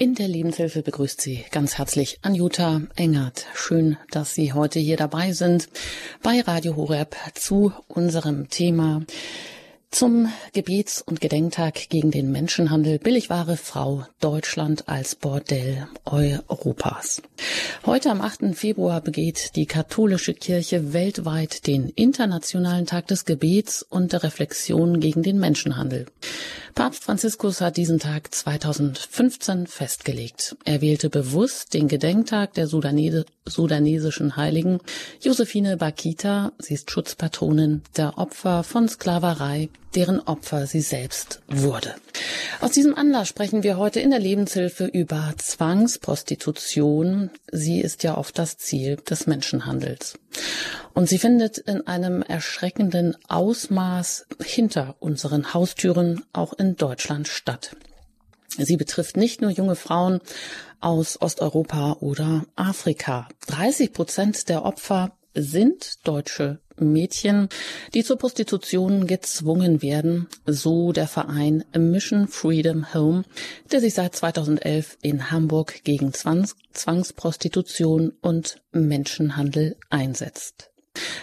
In der Lebenshilfe begrüßt Sie ganz herzlich Anjuta Engert. Schön, dass Sie heute hier dabei sind bei Radio Horeb zu unserem Thema zum Gebets- und Gedenktag gegen den Menschenhandel Billigware Frau Deutschland als Bordell Europas. Heute am 8. Februar begeht die katholische Kirche weltweit den Internationalen Tag des Gebets und der Reflexion gegen den Menschenhandel. Papst Franziskus hat diesen Tag 2015 festgelegt. Er wählte bewusst den Gedenktag der Sudanese, sudanesischen Heiligen Josephine Bakita. Sie ist Schutzpatronin der Opfer von Sklaverei, deren Opfer sie selbst wurde. Aus diesem Anlass sprechen wir heute in der Lebenshilfe über Zwangsprostitution. Sie ist ja oft das Ziel des Menschenhandels. Und sie findet in einem erschreckenden Ausmaß hinter unseren Haustüren auch in Deutschland statt. Sie betrifft nicht nur junge Frauen aus Osteuropa oder Afrika. 30 Prozent der Opfer sind deutsche Mädchen, die zur Prostitution gezwungen werden, so der Verein Mission Freedom Home, der sich seit 2011 in Hamburg gegen Zwangs Zwangsprostitution und Menschenhandel einsetzt.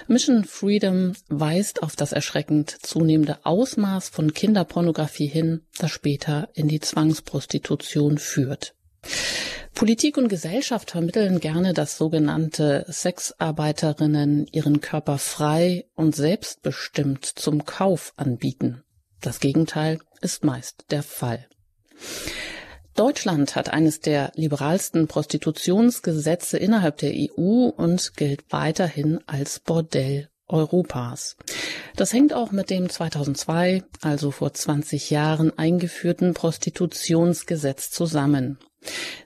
Mission Freedom weist auf das erschreckend zunehmende Ausmaß von Kinderpornografie hin, das später in die Zwangsprostitution führt. Politik und Gesellschaft vermitteln gerne, dass sogenannte Sexarbeiterinnen ihren Körper frei und selbstbestimmt zum Kauf anbieten. Das Gegenteil ist meist der Fall. Deutschland hat eines der liberalsten Prostitutionsgesetze innerhalb der EU und gilt weiterhin als Bordell Europas. Das hängt auch mit dem 2002, also vor 20 Jahren eingeführten Prostitutionsgesetz zusammen.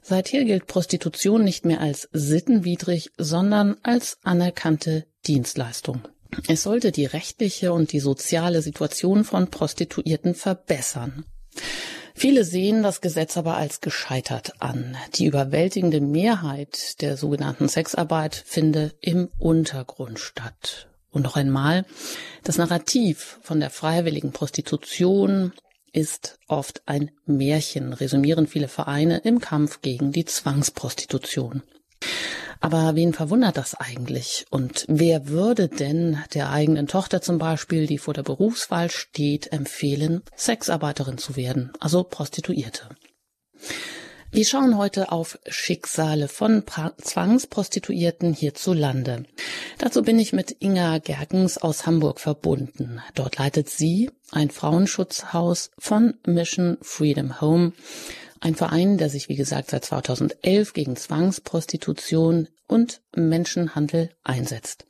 Seither gilt Prostitution nicht mehr als sittenwidrig, sondern als anerkannte Dienstleistung. Es sollte die rechtliche und die soziale Situation von Prostituierten verbessern. Viele sehen das Gesetz aber als gescheitert an. Die überwältigende Mehrheit der sogenannten Sexarbeit finde im Untergrund statt. Und noch einmal, das Narrativ von der freiwilligen Prostitution ist oft ein Märchen, resümieren viele Vereine im Kampf gegen die Zwangsprostitution. Aber wen verwundert das eigentlich? Und wer würde denn der eigenen Tochter zum Beispiel, die vor der Berufswahl steht, empfehlen, Sexarbeiterin zu werden, also Prostituierte? Wir schauen heute auf Schicksale von pra Zwangsprostituierten hierzulande. Dazu bin ich mit Inga Gergens aus Hamburg verbunden. Dort leitet sie ein Frauenschutzhaus von Mission Freedom Home, ein Verein, der sich, wie gesagt, seit 2011 gegen Zwangsprostitution und Menschenhandel einsetzt.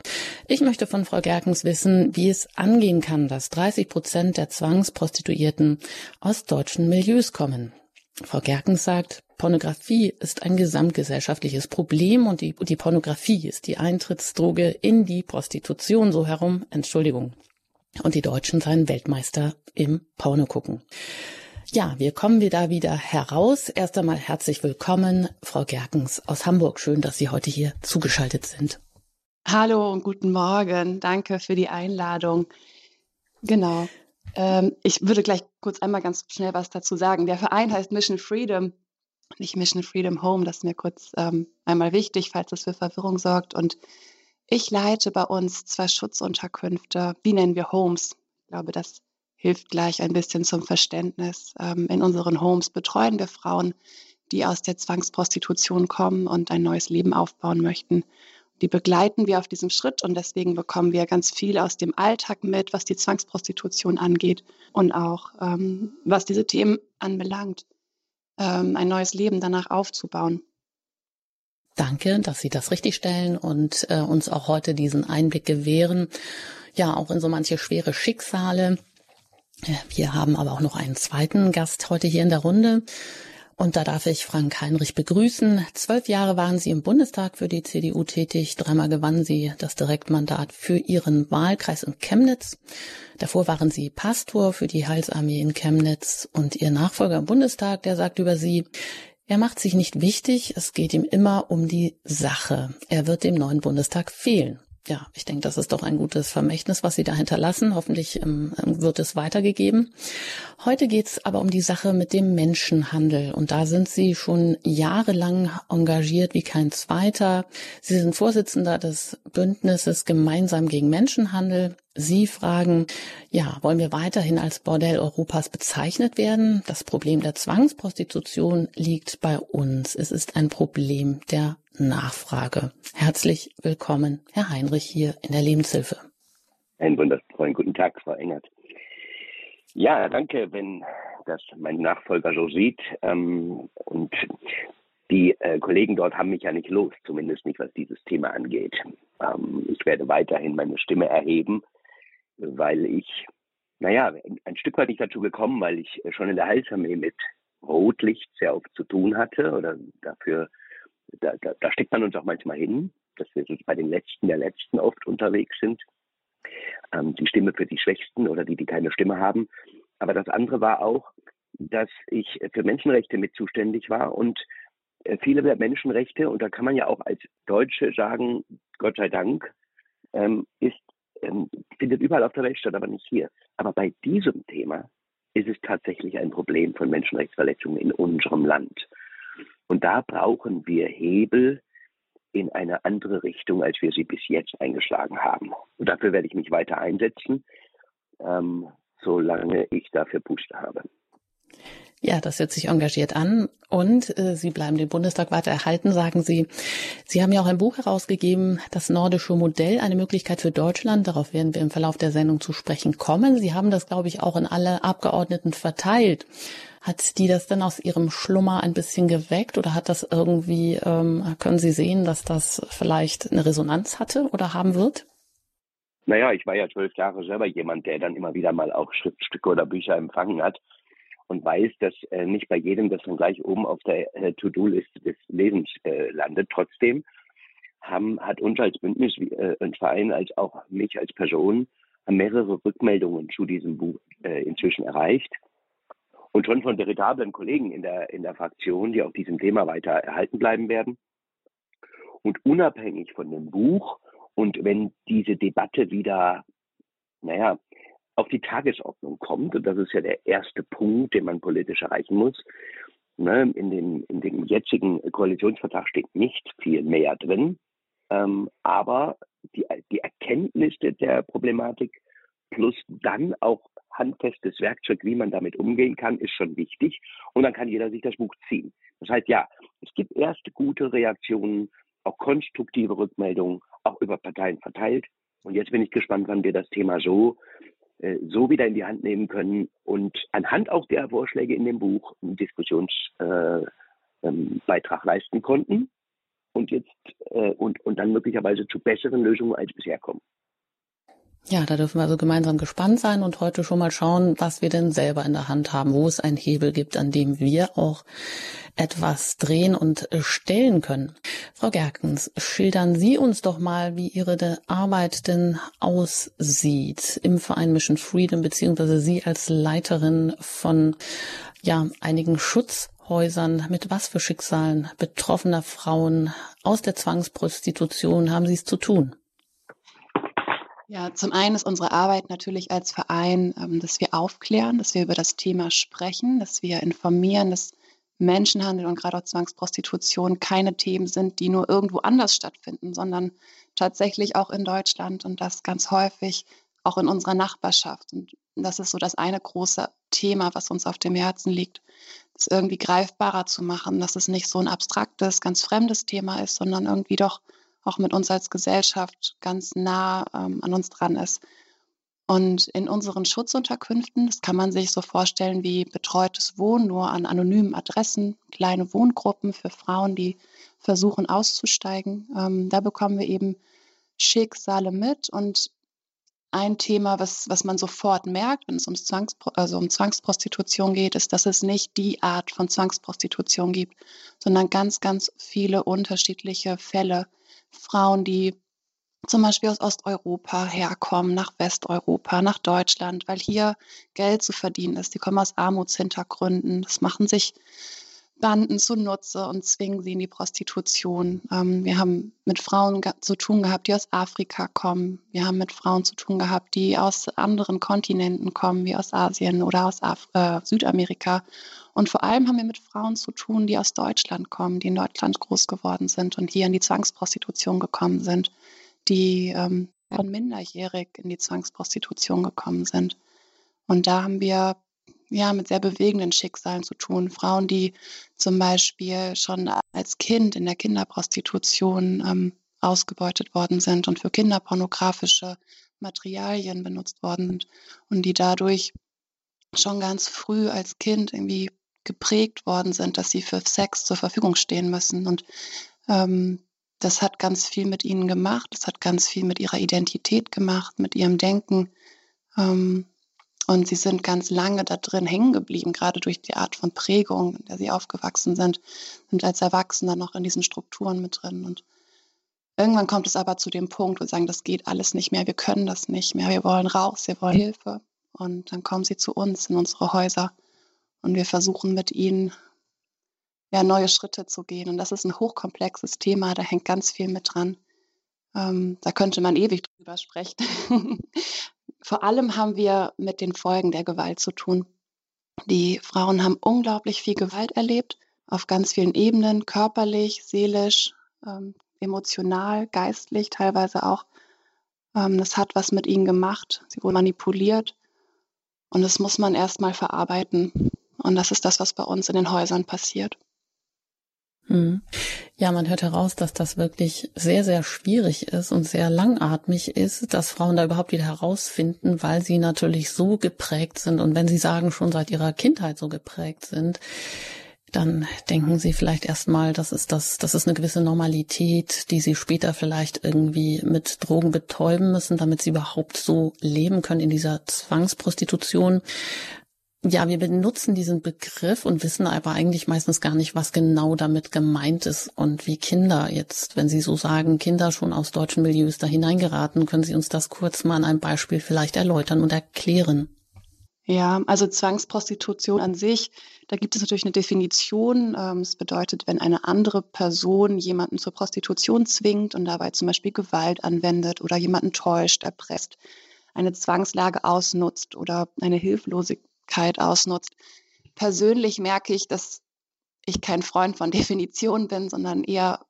Ich möchte von Frau Gerkens wissen, wie es angehen kann, dass 30 Prozent der Zwangsprostituierten aus deutschen Milieus kommen. Frau Gerkens sagt, Pornografie ist ein gesamtgesellschaftliches Problem und die, die Pornografie ist die Eintrittsdroge in die Prostitution, so herum, Entschuldigung. Und die Deutschen seien Weltmeister im Porno gucken. Ja, wir kommen wieder wieder heraus. Erst einmal herzlich willkommen, Frau Gerkens aus Hamburg. Schön, dass Sie heute hier zugeschaltet sind. Hallo und guten Morgen. Danke für die Einladung. Genau. Ähm, ich würde gleich kurz einmal ganz schnell was dazu sagen. Der Verein heißt Mission Freedom, nicht Mission Freedom Home. Das ist mir kurz ähm, einmal wichtig, falls das für Verwirrung sorgt. Und ich leite bei uns zwei Schutzunterkünfte. Wie nennen wir Homes? Ich glaube, das hilft gleich ein bisschen zum Verständnis. Ähm, in unseren Homes betreuen wir Frauen, die aus der Zwangsprostitution kommen und ein neues Leben aufbauen möchten die begleiten wir auf diesem Schritt und deswegen bekommen wir ganz viel aus dem Alltag mit, was die Zwangsprostitution angeht und auch ähm, was diese Themen anbelangt, ähm, ein neues Leben danach aufzubauen. Danke, dass Sie das richtigstellen und äh, uns auch heute diesen Einblick gewähren. Ja, auch in so manche schwere Schicksale. Wir haben aber auch noch einen zweiten Gast heute hier in der Runde. Und da darf ich Frank Heinrich begrüßen. Zwölf Jahre waren Sie im Bundestag für die CDU tätig. Dreimal gewannen Sie das Direktmandat für Ihren Wahlkreis in Chemnitz. Davor waren Sie Pastor für die Heilsarmee in Chemnitz. Und Ihr Nachfolger im Bundestag, der sagt über Sie, er macht sich nicht wichtig, es geht ihm immer um die Sache. Er wird dem neuen Bundestag fehlen. Ja, ich denke, das ist doch ein gutes Vermächtnis, was Sie da hinterlassen. Hoffentlich ähm, wird es weitergegeben. Heute geht's aber um die Sache mit dem Menschenhandel. Und da sind Sie schon jahrelang engagiert wie kein zweiter. Sie sind Vorsitzender des Bündnisses Gemeinsam gegen Menschenhandel. Sie fragen, ja, wollen wir weiterhin als Bordell Europas bezeichnet werden? Das Problem der Zwangsprostitution liegt bei uns. Es ist ein Problem der Nachfrage. Herzlich willkommen, Herr Heinrich, hier in der Lebenshilfe. Einen wundervollen guten Tag, Frau Engert. Ja, danke, wenn das mein Nachfolger so sieht. Ähm, und die äh, Kollegen dort haben mich ja nicht los, zumindest nicht, was dieses Thema angeht. Ähm, ich werde weiterhin meine Stimme erheben weil ich, naja, ein Stück weit nicht dazu gekommen, weil ich schon in der Heilsarmee mit Rotlicht sehr oft zu tun hatte oder dafür, da, da, da steckt man uns auch manchmal hin, dass wir bei den Letzten der Letzten oft unterwegs sind. Ähm, die Stimme für die Schwächsten oder die, die keine Stimme haben. Aber das andere war auch, dass ich für Menschenrechte mit zuständig war und äh, viele der Menschenrechte, und da kann man ja auch als Deutsche sagen, Gott sei Dank, ähm, ist ähm, findet überall auf der Welt statt, aber nicht hier. Aber bei diesem Thema ist es tatsächlich ein Problem von Menschenrechtsverletzungen in unserem Land. Und da brauchen wir Hebel in eine andere Richtung, als wir sie bis jetzt eingeschlagen haben. Und dafür werde ich mich weiter einsetzen, ähm, solange ich dafür Puste habe. Ja, das hört sich engagiert an. Und äh, Sie bleiben den Bundestag weiter erhalten, sagen Sie. Sie haben ja auch ein Buch herausgegeben, das nordische Modell, eine Möglichkeit für Deutschland. Darauf werden wir im Verlauf der Sendung zu sprechen kommen. Sie haben das, glaube ich, auch in alle Abgeordneten verteilt. Hat die das denn aus ihrem Schlummer ein bisschen geweckt oder hat das irgendwie, ähm, können Sie sehen, dass das vielleicht eine Resonanz hatte oder haben wird? Naja, ich war ja zwölf Jahre selber jemand, der dann immer wieder mal auch Schriftstücke oder Bücher empfangen hat und weiß, dass äh, nicht bei jedem das dann gleich oben auf der äh, To-Do-Liste des Lebens äh, landet. Trotzdem haben, hat uns als Bündnis, äh, ein Verein, als auch mich als Person mehrere Rückmeldungen zu diesem Buch äh, inzwischen erreicht. Und schon von veritablen Kollegen in der, in der Fraktion, die auch diesem Thema weiter erhalten bleiben werden. Und unabhängig von dem Buch und wenn diese Debatte wieder, naja, auf die Tagesordnung kommt, und das ist ja der erste Punkt, den man politisch erreichen muss, ne, in, dem, in dem jetzigen Koalitionsvertrag steht nicht viel mehr drin, ähm, aber die, die Erkenntnis der Problematik plus dann auch handfestes Werkzeug, wie man damit umgehen kann, ist schon wichtig. Und dann kann jeder sich das Buch ziehen. Das heißt, ja, es gibt erste gute Reaktionen, auch konstruktive Rückmeldungen, auch über Parteien verteilt. Und jetzt bin ich gespannt, wann wir das Thema so so wieder in die Hand nehmen können und anhand auch der Vorschläge in dem Buch einen Diskussionsbeitrag äh, ähm, leisten konnten und jetzt äh, und, und dann möglicherweise zu besseren Lösungen als bisher kommen. Ja, da dürfen wir also gemeinsam gespannt sein und heute schon mal schauen, was wir denn selber in der Hand haben, wo es einen Hebel gibt, an dem wir auch etwas drehen und stellen können. Frau Gerkens, schildern Sie uns doch mal, wie Ihre Arbeit denn aussieht im Verein Mission Freedom, beziehungsweise Sie als Leiterin von ja, einigen Schutzhäusern. Mit was für Schicksalen betroffener Frauen aus der Zwangsprostitution haben Sie es zu tun? Ja, zum einen ist unsere Arbeit natürlich als Verein, ähm, dass wir aufklären, dass wir über das Thema sprechen, dass wir informieren, dass Menschenhandel und gerade auch Zwangsprostitution keine Themen sind, die nur irgendwo anders stattfinden, sondern tatsächlich auch in Deutschland und das ganz häufig auch in unserer Nachbarschaft. Und das ist so das eine große Thema, was uns auf dem Herzen liegt, das irgendwie greifbarer zu machen, dass es nicht so ein abstraktes, ganz fremdes Thema ist, sondern irgendwie doch auch mit uns als Gesellschaft ganz nah ähm, an uns dran ist. Und in unseren Schutzunterkünften, das kann man sich so vorstellen wie betreutes Wohnen, nur an anonymen Adressen, kleine Wohngruppen für Frauen, die versuchen auszusteigen. Ähm, da bekommen wir eben Schicksale mit und ein Thema, was, was man sofort merkt, wenn es um, Zwangspro also um Zwangsprostitution geht, ist, dass es nicht die Art von Zwangsprostitution gibt, sondern ganz, ganz viele unterschiedliche Fälle, Frauen, die zum Beispiel aus Osteuropa herkommen, nach Westeuropa, nach Deutschland, weil hier Geld zu verdienen ist. Die kommen aus Armutshintergründen. Das machen sich Banden zunutze und zwingen sie in die Prostitution. Ähm, wir haben mit Frauen zu tun gehabt, die aus Afrika kommen. Wir haben mit Frauen zu tun gehabt, die aus anderen Kontinenten kommen, wie aus Asien oder aus Af äh, Südamerika. Und vor allem haben wir mit Frauen zu tun, die aus Deutschland kommen, die in Deutschland groß geworden sind und hier in die Zwangsprostitution gekommen sind, die ähm, von minderjährig in die Zwangsprostitution gekommen sind. Und da haben wir ja, mit sehr bewegenden Schicksalen zu tun. Frauen, die zum Beispiel schon als Kind in der Kinderprostitution ähm, ausgebeutet worden sind und für kinderpornografische Materialien benutzt worden sind und die dadurch schon ganz früh als Kind irgendwie geprägt worden sind, dass sie für Sex zur Verfügung stehen müssen. Und ähm, das hat ganz viel mit ihnen gemacht, das hat ganz viel mit ihrer Identität gemacht, mit ihrem Denken. Ähm, und sie sind ganz lange da drin hängen geblieben, gerade durch die Art von Prägung, in der sie aufgewachsen sind, sind als Erwachsene noch in diesen Strukturen mit drin. Und irgendwann kommt es aber zu dem Punkt, wo sie sagen, das geht alles nicht mehr, wir können das nicht mehr, wir wollen raus, wir wollen Hilfe. Und dann kommen sie zu uns in unsere Häuser und wir versuchen mit ihnen ja, neue Schritte zu gehen. Und das ist ein hochkomplexes Thema, da hängt ganz viel mit dran. Ähm, da könnte man ewig drüber sprechen. Vor allem haben wir mit den Folgen der Gewalt zu tun. Die Frauen haben unglaublich viel Gewalt erlebt, auf ganz vielen Ebenen, körperlich, seelisch, ähm, emotional, geistlich teilweise auch. Ähm, das hat was mit ihnen gemacht. Sie wurden manipuliert. Und das muss man erstmal verarbeiten. Und das ist das, was bei uns in den Häusern passiert. Hm. Ja, man hört heraus, dass das wirklich sehr, sehr schwierig ist und sehr langatmig ist, dass Frauen da überhaupt wieder herausfinden, weil sie natürlich so geprägt sind. Und wenn sie sagen, schon seit ihrer Kindheit so geprägt sind, dann denken sie vielleicht erstmal, das ist das, das ist eine gewisse Normalität, die sie später vielleicht irgendwie mit Drogen betäuben müssen, damit sie überhaupt so leben können in dieser Zwangsprostitution. Ja, wir benutzen diesen Begriff und wissen aber eigentlich meistens gar nicht, was genau damit gemeint ist und wie Kinder jetzt, wenn Sie so sagen, Kinder schon aus deutschen Milieus da hineingeraten, können Sie uns das kurz mal an einem Beispiel vielleicht erläutern und erklären? Ja, also Zwangsprostitution an sich, da gibt es natürlich eine Definition. Ähm, es bedeutet, wenn eine andere Person jemanden zur Prostitution zwingt und dabei zum Beispiel Gewalt anwendet oder jemanden täuscht, erpresst, eine Zwangslage ausnutzt oder eine Hilflosigkeit Möglichkeit ausnutzt. Persönlich merke ich, dass ich kein Freund von Definitionen bin, sondern eher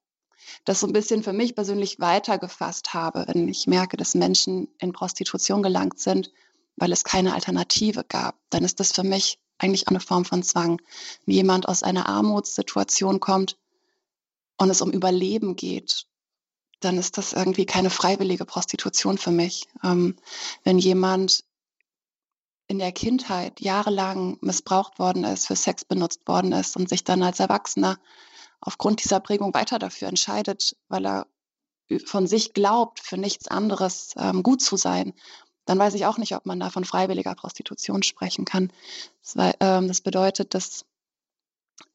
das so ein bisschen für mich persönlich weitergefasst habe, wenn ich merke, dass Menschen in Prostitution gelangt sind, weil es keine Alternative gab, dann ist das für mich eigentlich eine Form von Zwang. Wenn jemand aus einer Armutssituation kommt und es um Überleben geht, dann ist das irgendwie keine freiwillige Prostitution für mich. Ähm, wenn jemand in der Kindheit jahrelang missbraucht worden ist, für Sex benutzt worden ist und sich dann als Erwachsener aufgrund dieser Prägung weiter dafür entscheidet, weil er von sich glaubt, für nichts anderes ähm, gut zu sein, dann weiß ich auch nicht, ob man da von freiwilliger Prostitution sprechen kann. Das, war, ähm, das bedeutet, dass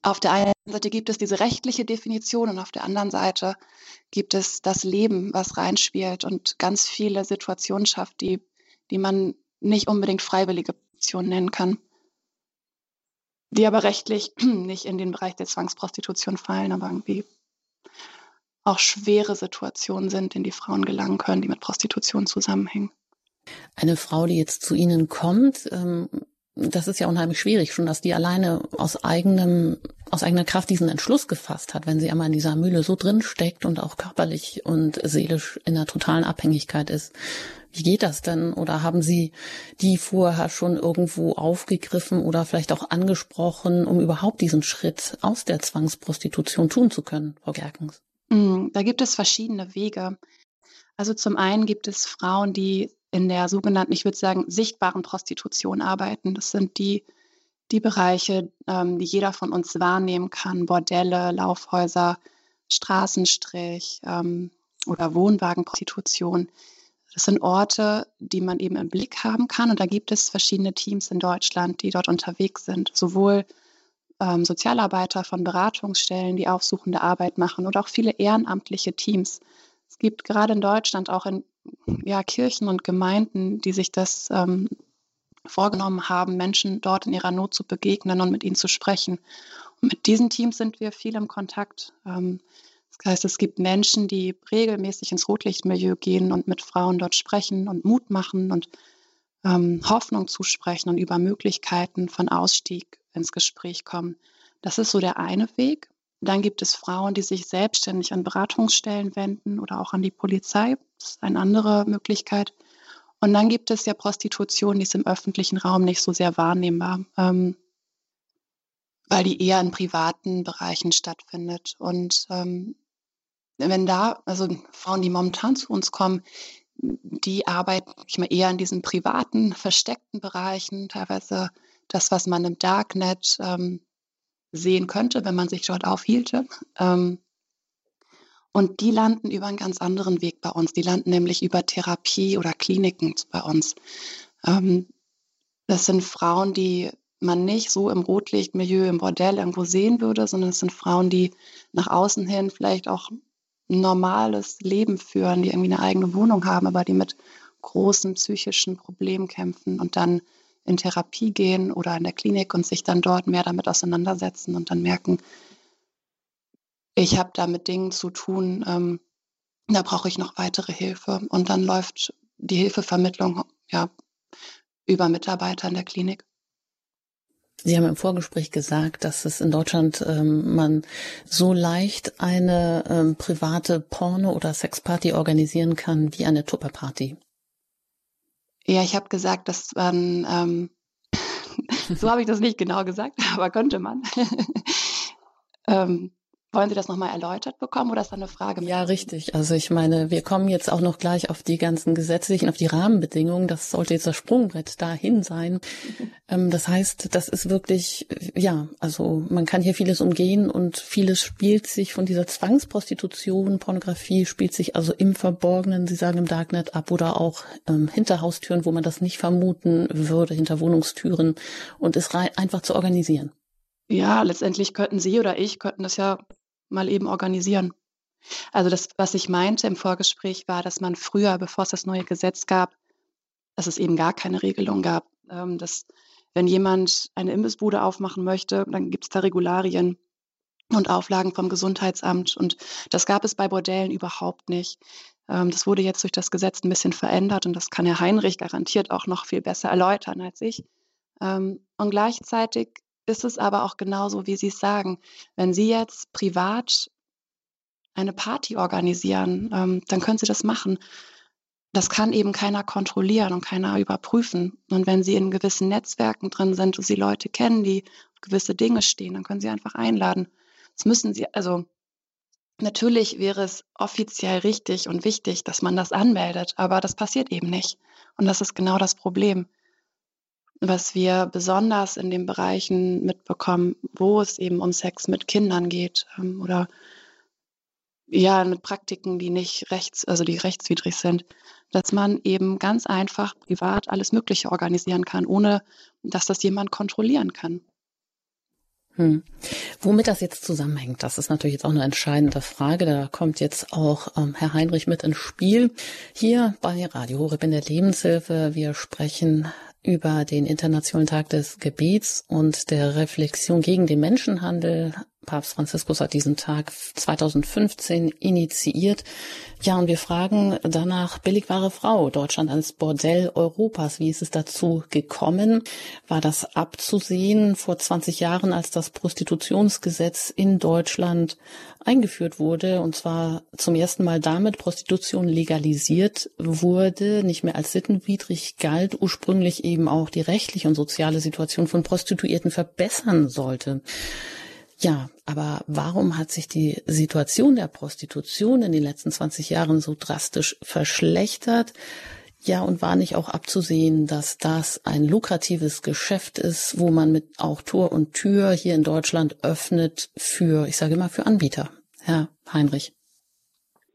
auf der einen Seite gibt es diese rechtliche Definition und auf der anderen Seite gibt es das Leben, was reinspielt und ganz viele Situationen schafft, die, die man nicht unbedingt freiwillige Position nennen kann, die aber rechtlich nicht in den Bereich der Zwangsprostitution fallen, aber irgendwie auch schwere Situationen sind, in die Frauen gelangen können, die mit Prostitution zusammenhängen. Eine Frau, die jetzt zu Ihnen kommt, ähm, das ist ja unheimlich schwierig, schon dass die alleine aus eigenem, aus eigener Kraft diesen Entschluss gefasst hat, wenn sie einmal in dieser Mühle so drin steckt und auch körperlich und seelisch in einer totalen Abhängigkeit ist. Wie geht das denn? Oder haben Sie die vorher schon irgendwo aufgegriffen oder vielleicht auch angesprochen, um überhaupt diesen Schritt aus der Zwangsprostitution tun zu können, Frau Gerkens? Mm, da gibt es verschiedene Wege. Also zum einen gibt es Frauen, die in der sogenannten, ich würde sagen, sichtbaren Prostitution arbeiten. Das sind die, die Bereiche, ähm, die jeder von uns wahrnehmen kann. Bordelle, Laufhäuser, Straßenstrich ähm, oder Wohnwagenprostitution. Das sind Orte, die man eben im Blick haben kann. Und da gibt es verschiedene Teams in Deutschland, die dort unterwegs sind. Sowohl ähm, Sozialarbeiter von Beratungsstellen, die aufsuchende Arbeit machen oder auch viele ehrenamtliche Teams. Es gibt gerade in Deutschland auch in ja, Kirchen und Gemeinden, die sich das ähm, vorgenommen haben, Menschen dort in ihrer Not zu begegnen und mit ihnen zu sprechen. Mit diesen Teams sind wir viel im Kontakt. Ähm, das heißt, es gibt Menschen, die regelmäßig ins Rotlichtmilieu gehen und mit Frauen dort sprechen und Mut machen und ähm, Hoffnung zusprechen und über Möglichkeiten von Ausstieg ins Gespräch kommen. Das ist so der eine Weg. Dann gibt es Frauen, die sich selbstständig an Beratungsstellen wenden oder auch an die Polizei. Das ist eine andere Möglichkeit. Und dann gibt es ja Prostitution, die ist im öffentlichen Raum nicht so sehr wahrnehmbar, ähm, weil die eher in privaten Bereichen stattfindet. Und ähm, wenn da, also Frauen, die momentan zu uns kommen, die arbeiten ich mal eher in diesen privaten, versteckten Bereichen, teilweise das, was man im Darknet ähm, sehen könnte, wenn man sich dort aufhielte. Ähm, und die landen über einen ganz anderen Weg bei uns. Die landen nämlich über Therapie oder Kliniken bei uns. Ähm, das sind Frauen, die man nicht so im Rotlichtmilieu, im Bordell irgendwo sehen würde, sondern es sind Frauen, die nach außen hin vielleicht auch ein normales Leben führen, die irgendwie eine eigene Wohnung haben, aber die mit großen psychischen Problemen kämpfen und dann in Therapie gehen oder in der Klinik und sich dann dort mehr damit auseinandersetzen und dann merken, ich habe da mit Dingen zu tun, ähm, da brauche ich noch weitere Hilfe. Und dann läuft die Hilfevermittlung ja über Mitarbeiter in der Klinik. Sie haben im Vorgespräch gesagt, dass es in Deutschland ähm, man so leicht eine ähm, private Porno- oder Sexparty organisieren kann wie eine Tupperparty. Ja, ich habe gesagt, dass man, ähm, so habe ich das nicht genau gesagt, aber könnte man. ähm, wollen Sie das nochmal erläutert bekommen oder ist da eine Frage? Ja, richtig. Also ich meine, wir kommen jetzt auch noch gleich auf die ganzen gesetzlichen, auf die Rahmenbedingungen. Das sollte jetzt das Sprungbrett dahin sein. Ähm, das heißt, das ist wirklich, ja, also man kann hier vieles umgehen und vieles spielt sich von dieser Zwangsprostitution, Pornografie spielt sich also im Verborgenen, Sie sagen im Darknet ab oder auch ähm, hinter Haustüren, wo man das nicht vermuten würde, hinter Wohnungstüren und ist einfach zu organisieren. Ja, letztendlich könnten Sie oder ich könnten das ja mal eben organisieren. Also das, was ich meinte im Vorgespräch, war, dass man früher, bevor es das neue Gesetz gab, dass es eben gar keine Regelung gab. Ähm, dass wenn jemand eine Imbissbude aufmachen möchte, dann gibt es da Regularien und Auflagen vom Gesundheitsamt. Und das gab es bei Bordellen überhaupt nicht. Ähm, das wurde jetzt durch das Gesetz ein bisschen verändert und das kann Herr Heinrich garantiert auch noch viel besser erläutern als ich. Ähm, und gleichzeitig ist es aber auch genauso, wie Sie es sagen. Wenn Sie jetzt privat eine Party organisieren, ähm, dann können Sie das machen. Das kann eben keiner kontrollieren und keiner überprüfen. Und wenn Sie in gewissen Netzwerken drin sind und Sie Leute kennen, die gewisse Dinge stehen, dann können Sie einfach einladen. Das müssen Sie, also natürlich wäre es offiziell richtig und wichtig, dass man das anmeldet, aber das passiert eben nicht. Und das ist genau das Problem was wir besonders in den Bereichen mitbekommen, wo es eben um Sex mit Kindern geht ähm, oder ja, mit Praktiken, die nicht rechts, also die rechtswidrig sind, dass man eben ganz einfach privat alles Mögliche organisieren kann, ohne dass das jemand kontrollieren kann. Hm. Womit das jetzt zusammenhängt, das ist natürlich jetzt auch eine entscheidende Frage. Da kommt jetzt auch ähm, Herr Heinrich mit ins Spiel. Hier bei Radio Horeb in der Lebenshilfe. Wir sprechen über den Internationalen Tag des Gebets und der Reflexion gegen den Menschenhandel. Papst Franziskus hat diesen Tag 2015 initiiert. Ja, und wir fragen danach, billigware Frau, Deutschland als Bordell Europas. Wie ist es dazu gekommen? War das abzusehen vor 20 Jahren, als das Prostitutionsgesetz in Deutschland eingeführt wurde? Und zwar zum ersten Mal damit Prostitution legalisiert wurde, nicht mehr als sittenwidrig galt, ursprünglich eben auch die rechtliche und soziale Situation von Prostituierten verbessern sollte. Ja, aber warum hat sich die Situation der Prostitution in den letzten 20 Jahren so drastisch verschlechtert? Ja, und war nicht auch abzusehen, dass das ein lukratives Geschäft ist, wo man mit auch Tor und Tür hier in Deutschland öffnet für, ich sage immer, für Anbieter? Herr Heinrich.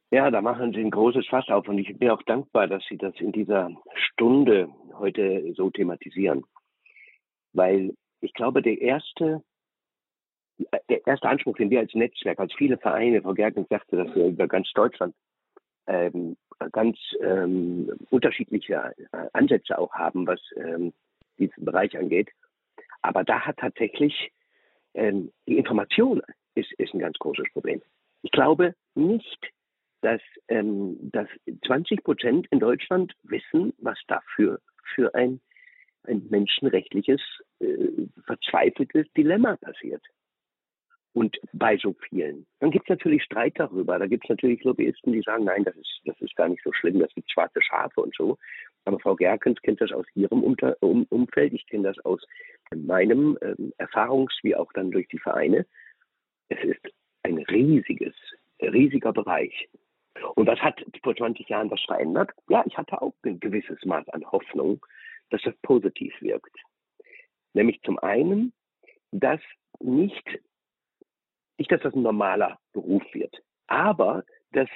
Ja, da machen Sie ein großes Fass auf und ich bin auch dankbar, dass Sie das in dieser Stunde heute so thematisieren. Weil ich glaube, der erste der erste Anspruch, den wir als Netzwerk, als viele Vereine, Frau Gerken sagte, dass wir über ganz Deutschland ähm, ganz ähm, unterschiedliche äh, Ansätze auch haben, was ähm, diesen Bereich angeht. Aber da hat tatsächlich ähm, die Information ist, ist ein ganz großes Problem. Ich glaube nicht, dass, ähm, dass 20 Prozent in Deutschland wissen, was dafür für ein, ein menschenrechtliches, äh, verzweifeltes Dilemma passiert. Und bei so vielen. Dann gibt es natürlich Streit darüber. Da gibt es natürlich Lobbyisten, die sagen, nein, das ist, das ist gar nicht so schlimm, das sind schwarze Schafe und so. Aber Frau Gerkens kennt das aus ihrem Unter um Umfeld. Ich kenne das aus meinem ähm, Erfahrungs- wie auch dann durch die Vereine. Es ist ein riesiges, riesiger Bereich. Und was hat vor 20 Jahren was verändert? Ja, ich hatte auch ein gewisses Maß an Hoffnung, dass das positiv wirkt. Nämlich zum einen, dass nicht, nicht, dass das ein normaler Beruf wird, aber dass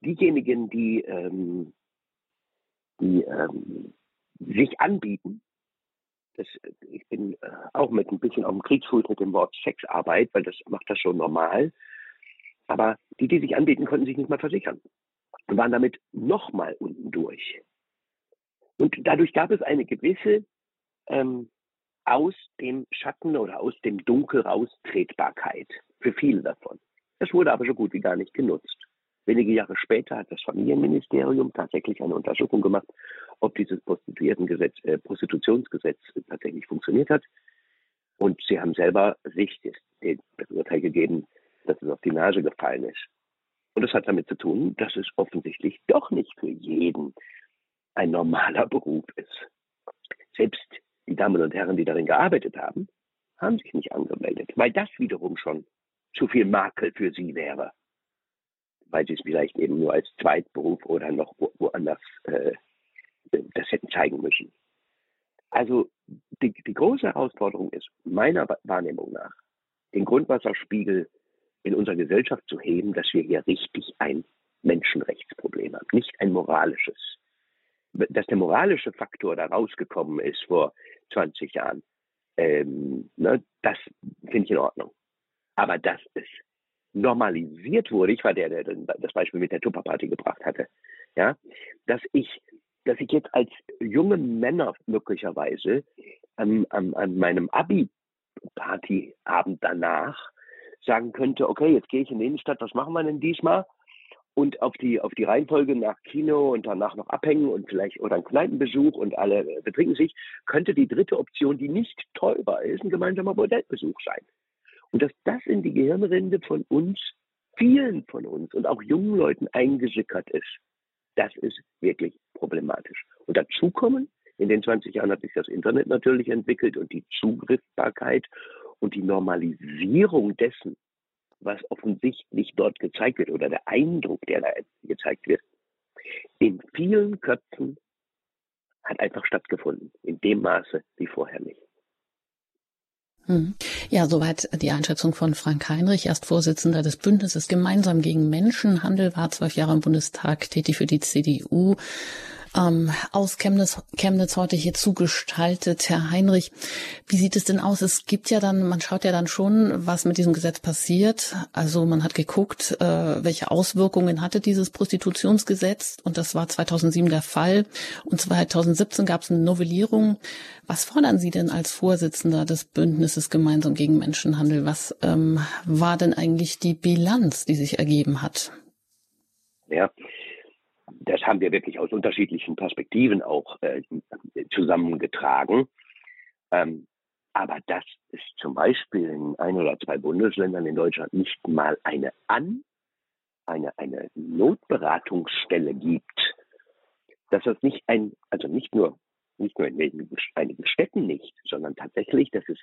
diejenigen, die, ähm, die ähm, sich anbieten, das, ich bin äh, auch mit ein bisschen auf dem Kriegsfuß mit dem Wort Sexarbeit, weil das macht das schon normal. Aber die, die sich anbieten, konnten sich nicht mal versichern und waren damit nochmal unten durch. Und dadurch gab es eine gewisse ähm, aus dem Schatten oder aus dem Dunkel raustretbarkeit für viele davon. Das wurde aber so gut wie gar nicht genutzt. Wenige Jahre später hat das Familienministerium tatsächlich eine Untersuchung gemacht, ob dieses Prostituiertengesetz, äh, Prostitutionsgesetz tatsächlich funktioniert hat. Und sie haben selber sich das Urteil gegeben, dass es auf die Nase gefallen ist. Und das hat damit zu tun, dass es offensichtlich doch nicht für jeden ein normaler Beruf ist. Selbst die Damen und Herren, die darin gearbeitet haben, haben sich nicht angemeldet, weil das wiederum schon zu viel Makel für sie wäre. Weil sie es vielleicht eben nur als Zweitberuf oder noch wo, woanders äh, das hätten zeigen müssen. Also die, die große Herausforderung ist meiner Wahrnehmung nach, den Grundwasserspiegel in unserer Gesellschaft zu heben, dass wir hier richtig ein Menschenrechtsproblem haben, nicht ein moralisches. Dass der moralische Faktor da rausgekommen ist vor 20 Jahren, ähm, ne, das finde ich in Ordnung. Aber dass es normalisiert wurde, ich war der, der das Beispiel mit der Tupperparty gebracht hatte, ja, dass ich, dass ich jetzt als junge Männer möglicherweise an, an, an meinem Abi-Partyabend danach sagen könnte, okay, jetzt gehe ich in die Innenstadt, was machen wir denn diesmal? Und auf die, auf die Reihenfolge nach Kino und danach noch abhängen und vielleicht oder ein Kneipenbesuch und alle äh, betrinken sich, könnte die dritte Option, die nicht teurer ist, ein gemeinsamer Bordellbesuch sein. Und dass das in die Gehirnrinde von uns, vielen von uns und auch jungen Leuten eingesickert ist, das ist wirklich problematisch. Und dazu kommen, in den 20 Jahren hat sich das Internet natürlich entwickelt und die Zugriffbarkeit und die Normalisierung dessen, was offensichtlich dort gezeigt wird oder der Eindruck, der da gezeigt wird, in vielen Köpfen hat einfach stattgefunden, in dem Maße wie vorher nicht. Hm. Ja, soweit die Einschätzung von Frank Heinrich, erst Vorsitzender des Bündnisses Gemeinsam gegen Menschenhandel, war zwölf Jahre im Bundestag tätig für die CDU ähm, aus Chemnitz, Chemnitz heute hier zugestaltet. Herr Heinrich, wie sieht es denn aus? Es gibt ja dann, man schaut ja dann schon, was mit diesem Gesetz passiert. Also man hat geguckt, äh, welche Auswirkungen hatte dieses Prostitutionsgesetz und das war 2007 der Fall und 2017 gab es eine Novellierung. Was fordern Sie denn als Vorsitzender des Bündnisses gemeinsam gegen Menschenhandel? Was ähm, war denn eigentlich die Bilanz, die sich ergeben hat? Ja, das haben wir wirklich aus unterschiedlichen Perspektiven auch äh, zusammengetragen. Ähm, aber dass es zum Beispiel in ein oder zwei Bundesländern in Deutschland nicht mal eine An, eine, eine Notberatungsstelle gibt, dass das nicht ein, also nicht nur, nicht nur in einigen Städten nicht, sondern tatsächlich, dass es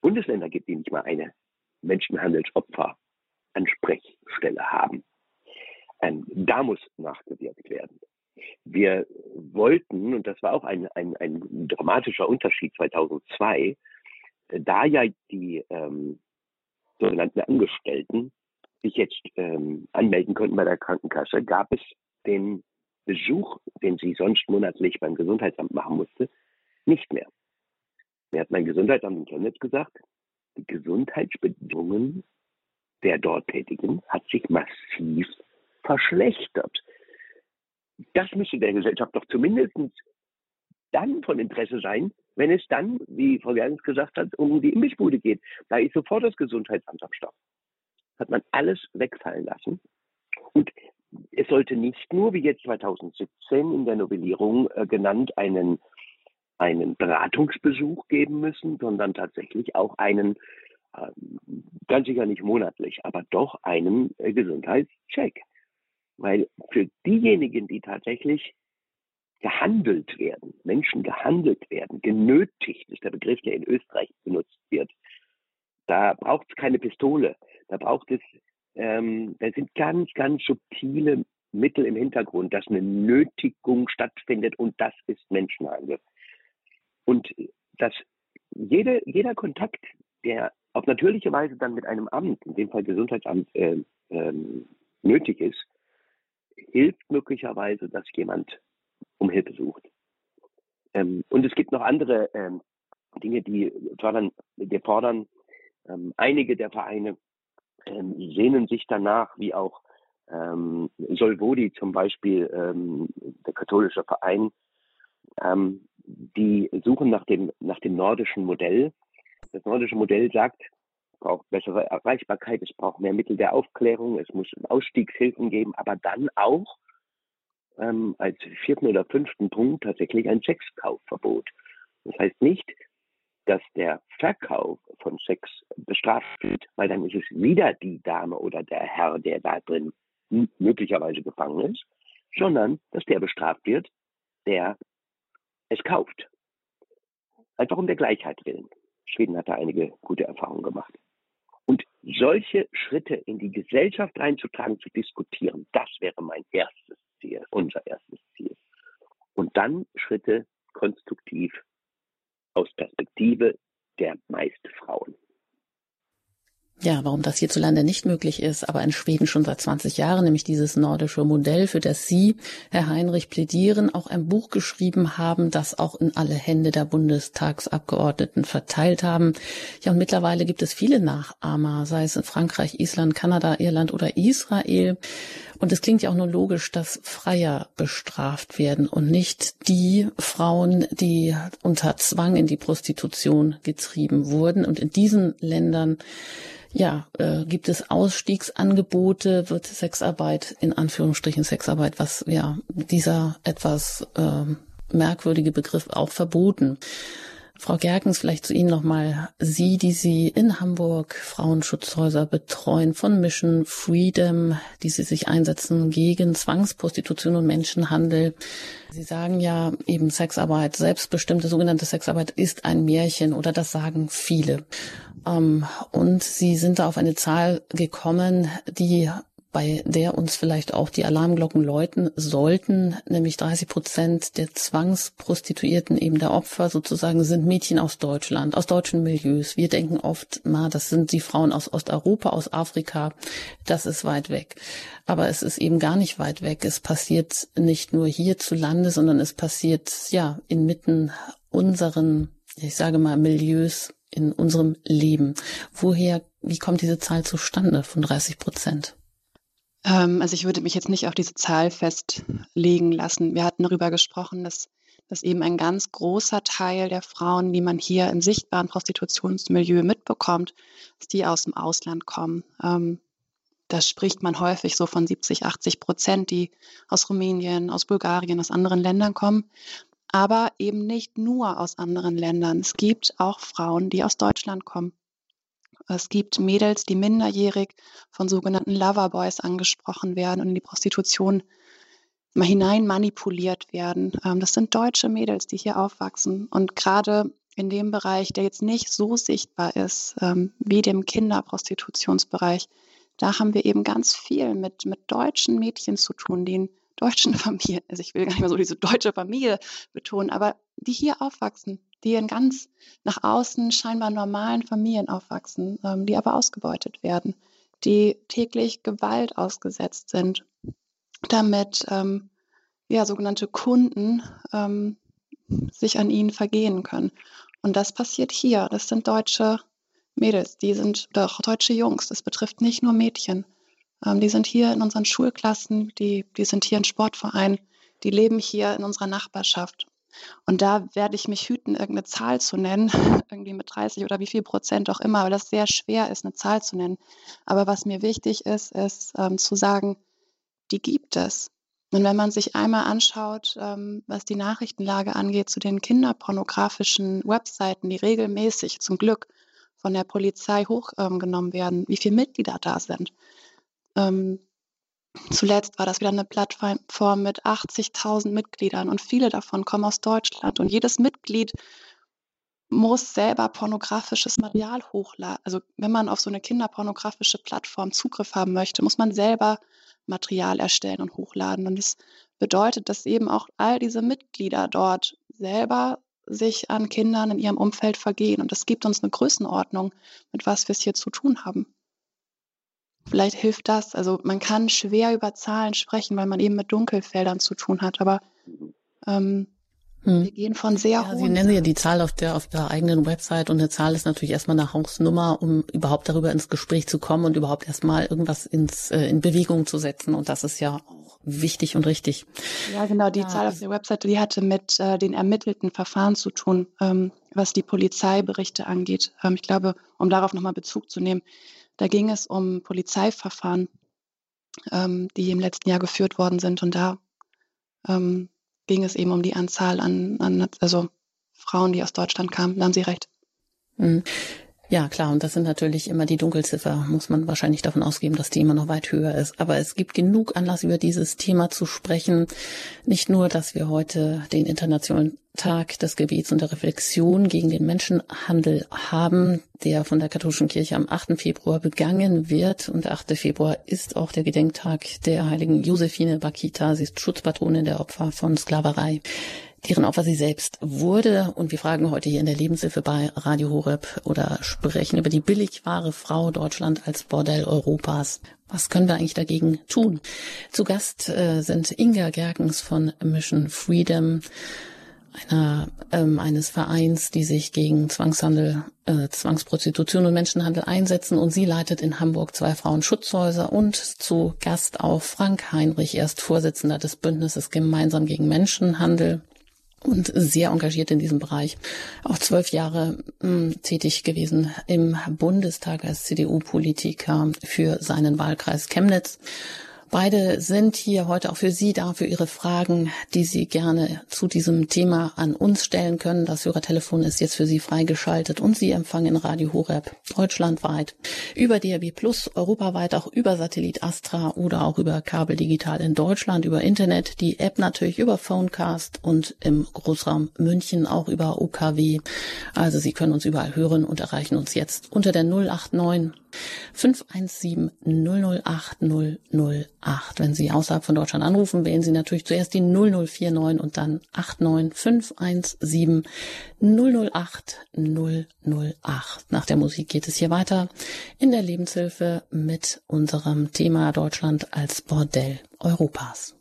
Bundesländer gibt, die nicht mal eine Menschenhandelsopfer-Ansprechstelle haben. Ähm, da muss nachgewirkt werden. Wir wollten, und das war auch ein, ein, ein dramatischer Unterschied 2002, äh, da ja die ähm, sogenannten Angestellten sich jetzt ähm, anmelden konnten bei der Krankenkasse, gab es den Besuch, den sie sonst monatlich beim Gesundheitsamt machen musste, nicht mehr. Mir hat mein Gesundheitsamt in Chemnitz gesagt, die Gesundheitsbedingungen der dort Tätigen hat sich massiv verschlechtert. Das müsste der Gesellschaft doch zumindest dann von Interesse sein, wenn es dann, wie Frau Gergens gesagt hat, um die Imbissbude geht. Da ist sofort das Gesundheitsamt am Start. Hat man alles wegfallen lassen. Und es sollte nicht nur, wie jetzt 2017 in der Novellierung äh, genannt, einen, einen Beratungsbesuch geben müssen, sondern tatsächlich auch einen, äh, ganz sicher nicht monatlich, aber doch einen äh, Gesundheitscheck. Weil für diejenigen, die tatsächlich gehandelt werden, Menschen gehandelt werden, genötigt ist der Begriff, der in Österreich benutzt wird. Da braucht es keine Pistole, da braucht es, ähm, da sind ganz, ganz subtile Mittel im Hintergrund, dass eine Nötigung stattfindet und das ist Menschenhandel. Und dass jede, jeder Kontakt, der auf natürliche Weise dann mit einem Amt, in dem Fall Gesundheitsamt, äh, ähm, nötig ist, hilft möglicherweise, dass jemand um Hilfe sucht. Ähm, und es gibt noch andere ähm, Dinge, die fordern, wir fordern, ähm, einige der Vereine ähm, sehnen sich danach, wie auch ähm, Solvodi zum Beispiel, ähm, der katholische Verein, ähm, die suchen nach dem, nach dem nordischen Modell. Das nordische Modell sagt, braucht bessere Erreichbarkeit, es braucht mehr Mittel der Aufklärung, es muss Ausstiegshilfen geben, aber dann auch ähm, als vierten oder fünften Punkt tatsächlich ein Sexkaufverbot. Das heißt nicht, dass der Verkauf von Sex bestraft wird, weil dann ist es wieder die Dame oder der Herr, der da drin möglicherweise gefangen ist, sondern dass der bestraft wird, der es kauft. Einfach um der Gleichheit willen. Schweden hat da einige gute Erfahrungen gemacht. Solche Schritte in die Gesellschaft reinzutragen, zu diskutieren, das wäre mein erstes Ziel, unser erstes Ziel. Und dann Schritte konstruktiv aus Perspektive der meisten Frauen. Ja, warum das hierzulande nicht möglich ist, aber in Schweden schon seit 20 Jahren, nämlich dieses nordische Modell, für das Sie, Herr Heinrich, plädieren, auch ein Buch geschrieben haben, das auch in alle Hände der Bundestagsabgeordneten verteilt haben. Ja, und mittlerweile gibt es viele Nachahmer, sei es in Frankreich, Island, Kanada, Irland oder Israel. Und es klingt ja auch nur logisch, dass Freier bestraft werden und nicht die Frauen, die unter Zwang in die Prostitution getrieben wurden. Und in diesen Ländern ja, äh, gibt es Ausstiegsangebote, wird Sexarbeit, in Anführungsstrichen Sexarbeit, was ja dieser etwas äh, merkwürdige Begriff auch verboten. Frau Gerkens, vielleicht zu Ihnen nochmal. Sie, die Sie in Hamburg Frauenschutzhäuser betreuen von Mission Freedom, die Sie sich einsetzen gegen Zwangsprostitution und Menschenhandel. Sie sagen ja eben Sexarbeit, selbstbestimmte sogenannte Sexarbeit ist ein Märchen oder das sagen viele. Ähm, und Sie sind da auf eine Zahl gekommen, die bei der uns vielleicht auch die Alarmglocken läuten sollten, nämlich 30 Prozent der Zwangsprostituierten, eben der Opfer sozusagen, sind Mädchen aus Deutschland, aus deutschen Milieus. Wir denken oft, na, das sind die Frauen aus Osteuropa, aus Afrika, das ist weit weg. Aber es ist eben gar nicht weit weg. Es passiert nicht nur hierzulande, sondern es passiert, ja, inmitten unseren, ich sage mal, Milieus, in unserem Leben. Woher, wie kommt diese Zahl zustande von 30 Prozent? Ähm, also ich würde mich jetzt nicht auf diese Zahl festlegen lassen. Wir hatten darüber gesprochen, dass, dass eben ein ganz großer Teil der Frauen, die man hier im sichtbaren Prostitutionsmilieu mitbekommt, dass die aus dem Ausland kommen. Ähm, da spricht man häufig so von 70, 80 Prozent, die aus Rumänien, aus Bulgarien, aus anderen Ländern kommen. Aber eben nicht nur aus anderen Ländern. Es gibt auch Frauen, die aus Deutschland kommen. Es gibt Mädels, die minderjährig von sogenannten Loverboys angesprochen werden und in die Prostitution mal hinein manipuliert werden. Ähm, das sind deutsche Mädels, die hier aufwachsen. Und gerade in dem Bereich, der jetzt nicht so sichtbar ist ähm, wie dem Kinderprostitutionsbereich, da haben wir eben ganz viel mit, mit deutschen Mädchen zu tun, die in deutschen Familien, also ich will gar nicht mehr so diese deutsche Familie betonen, aber die hier aufwachsen, die in ganz nach außen scheinbar normalen Familien aufwachsen, ähm, die aber ausgebeutet werden, die täglich Gewalt ausgesetzt sind, damit ähm, ja, sogenannte Kunden ähm, sich an ihnen vergehen können. Und das passiert hier. Das sind deutsche Mädels, die sind doch deutsche Jungs. Das betrifft nicht nur Mädchen. Ähm, die sind hier in unseren Schulklassen, die, die sind hier in Sportvereinen, die leben hier in unserer Nachbarschaft. Und da werde ich mich hüten, irgendeine Zahl zu nennen, irgendwie mit 30 oder wie viel Prozent auch immer, weil das sehr schwer ist, eine Zahl zu nennen. Aber was mir wichtig ist, ist ähm, zu sagen, die gibt es. Und wenn man sich einmal anschaut, ähm, was die Nachrichtenlage angeht zu den kinderpornografischen Webseiten, die regelmäßig zum Glück von der Polizei hochgenommen werden, wie viele Mitglieder da sind. Ähm, zuletzt war das wieder eine Plattform mit 80.000 Mitgliedern und viele davon kommen aus Deutschland. Und jedes Mitglied muss selber pornografisches Material hochladen. Also wenn man auf so eine kinderpornografische Plattform Zugriff haben möchte, muss man selber Material erstellen und hochladen. Und das bedeutet, dass eben auch all diese Mitglieder dort selber sich an Kindern in ihrem Umfeld vergehen. Und das gibt uns eine Größenordnung, mit was wir es hier zu tun haben. Vielleicht hilft das. Also man kann schwer über Zahlen sprechen, weil man eben mit Dunkelfeldern zu tun hat. Aber ähm, hm. Wir gehen von sehr ja, hohen. Sie nennen ja die Zahl auf der, auf der eigenen Website und eine Zahl ist natürlich erstmal eine Hausnummer, um überhaupt darüber ins Gespräch zu kommen und überhaupt erstmal irgendwas ins, äh, in Bewegung zu setzen. Und das ist ja auch wichtig und richtig. Ja, genau. Die ja, Zahl auf der Website, die hatte mit äh, den ermittelten Verfahren zu tun, ähm, was die Polizeiberichte angeht. Ähm, ich glaube, um darauf nochmal Bezug zu nehmen, da ging es um Polizeiverfahren, ähm, die im letzten Jahr geführt worden sind. Und da ähm, ging es eben um die Anzahl an, an also Frauen, die aus Deutschland kamen. Da haben Sie recht. Mhm. Ja, klar, und das sind natürlich immer die Dunkelziffer, muss man wahrscheinlich davon ausgehen, dass die immer noch weit höher ist. Aber es gibt genug Anlass, über dieses Thema zu sprechen. Nicht nur, dass wir heute den Internationalen Tag des Gebets und der Reflexion gegen den Menschenhandel haben, der von der katholischen Kirche am 8. Februar begangen wird. Und der 8. Februar ist auch der Gedenktag der heiligen Josephine Bakita. Sie ist Schutzpatronin der Opfer von Sklaverei deren Opfer sie selbst wurde. Und wir fragen heute hier in der Lebenshilfe bei Radio Horeb oder sprechen über die billigware Frau Deutschland als Bordell Europas. Was können wir eigentlich dagegen tun? Zu Gast äh, sind Inga Gerkens von Mission Freedom, einer, ähm, eines Vereins, die sich gegen Zwangshandel, äh, Zwangsprostitution und Menschenhandel einsetzen. Und sie leitet in Hamburg zwei Frauenschutzhäuser und zu Gast auch Frank Heinrich, erst Vorsitzender des Bündnisses Gemeinsam gegen Menschenhandel und sehr engagiert in diesem Bereich. Auch zwölf Jahre mh, hm, tätig gewesen im Bundestag als CDU-Politiker für seinen Wahlkreis Chemnitz Beide sind hier heute auch für Sie da, für Ihre Fragen, die Sie gerne zu diesem Thema an uns stellen können. Das Hörertelefon ist jetzt für Sie freigeschaltet und Sie empfangen Radio Horeb deutschlandweit über DRB Plus, europaweit auch über Satellit Astra oder auch über Kabel digital in Deutschland, über Internet, die App natürlich über Phonecast und im Großraum München auch über OKW. Also Sie können uns überall hören und erreichen uns jetzt unter der 089 517 008 008. Wenn Sie außerhalb von Deutschland anrufen, wählen Sie natürlich zuerst die 0049 und dann 89 517 008 008. Nach der Musik geht es hier weiter in der Lebenshilfe mit unserem Thema Deutschland als Bordell Europas.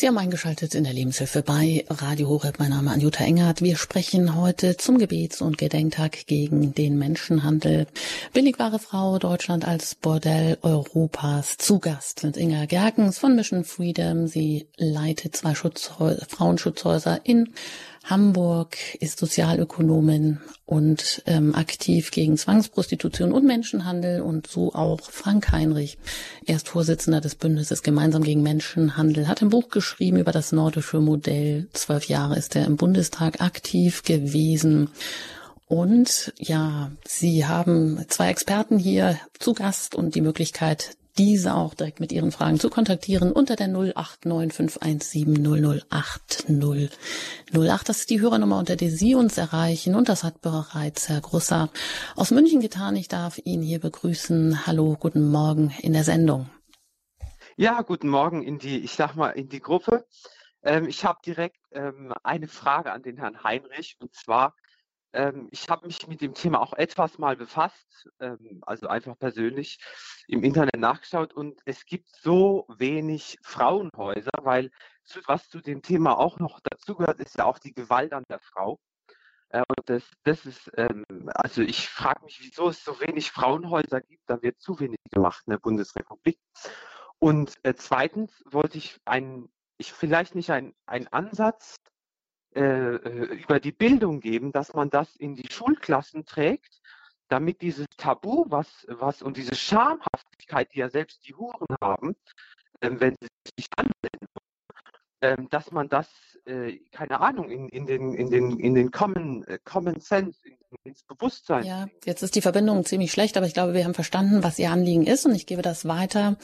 Sie haben eingeschaltet in der Lebenshilfe bei Radio Horeb. Mein Name ist Anjuta Engert. Wir sprechen heute zum Gebets- und Gedenktag gegen den Menschenhandel. Billigware Frau Deutschland als Bordell Europas. Zu Gast sind Inga Gerkens von Mission Freedom. Sie leitet zwei Schutzhäuser, Frauenschutzhäuser in Hamburg, ist Sozialökonomin und ähm, aktiv gegen Zwangsprostitution und Menschenhandel und so auch Frank Heinrich. Er ist Vorsitzender des Bündnisses Gemeinsam gegen Menschenhandel, hat ein Buch geschrieben über das nordische Modell. Zwölf Jahre ist er im Bundestag aktiv gewesen. Und ja, Sie haben zwei Experten hier zu Gast und die Möglichkeit, diese auch direkt mit Ihren Fragen zu kontaktieren unter der 089517008008. Das ist die Hörernummer, unter der Sie uns erreichen und das hat bereits Herr Grusser aus München getan. Ich darf ihn hier begrüßen. Hallo, guten Morgen in der Sendung. Ja, guten Morgen in die, ich sag mal, in die Gruppe. Ähm, ich habe direkt ähm, eine Frage an den Herrn Heinrich und zwar, ähm, ich habe mich mit dem Thema auch etwas mal befasst, ähm, also einfach persönlich im Internet nachgeschaut und es gibt so wenig Frauenhäuser, weil was zu dem Thema auch noch dazugehört, ist ja auch die Gewalt an der Frau. Äh, und das, das ist, ähm, also ich frage mich, wieso es so wenig Frauenhäuser gibt. Da wird zu wenig gemacht in der Bundesrepublik. Und äh, zweitens wollte ich einen, ich vielleicht nicht einen Ansatz äh, äh, über die Bildung geben, dass man das in die Schulklassen trägt, damit dieses Tabu, was, was und diese Schamhaftigkeit, die ja selbst die Huren haben, äh, wenn sie sich anwenden, ähm, dass man das, äh, keine Ahnung, in, in, den, in, den, in den Common, äh, Common Sense, in, ins Bewusstsein. Ja, jetzt ist die Verbindung ziemlich schlecht, aber ich glaube, wir haben verstanden, was Ihr Anliegen ist und ich gebe das weiter.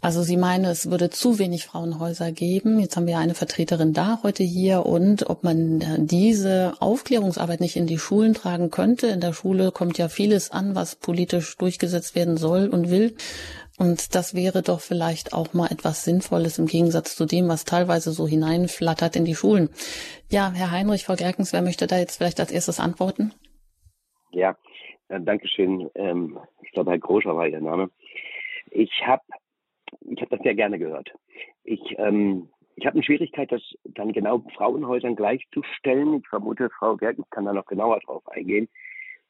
Also Sie meinen, es würde zu wenig Frauenhäuser geben. Jetzt haben wir eine Vertreterin da heute hier und ob man diese Aufklärungsarbeit nicht in die Schulen tragen könnte. In der Schule kommt ja vieles an, was politisch durchgesetzt werden soll und will. Und das wäre doch vielleicht auch mal etwas Sinnvolles im Gegensatz zu dem, was teilweise so hineinflattert in die Schulen. Ja, Herr Heinrich, Frau Gerkens, wer möchte da jetzt vielleicht als erstes antworten? Ja, äh, danke schön. Ähm, ich glaube, Herr Groscher war Ihr Name. Ich habe ich hab das sehr gerne gehört. Ich, ähm, ich habe eine Schwierigkeit, das dann genau Frauenhäusern gleichzustellen. Ich vermute, Frau Gerkens kann da noch genauer drauf eingehen.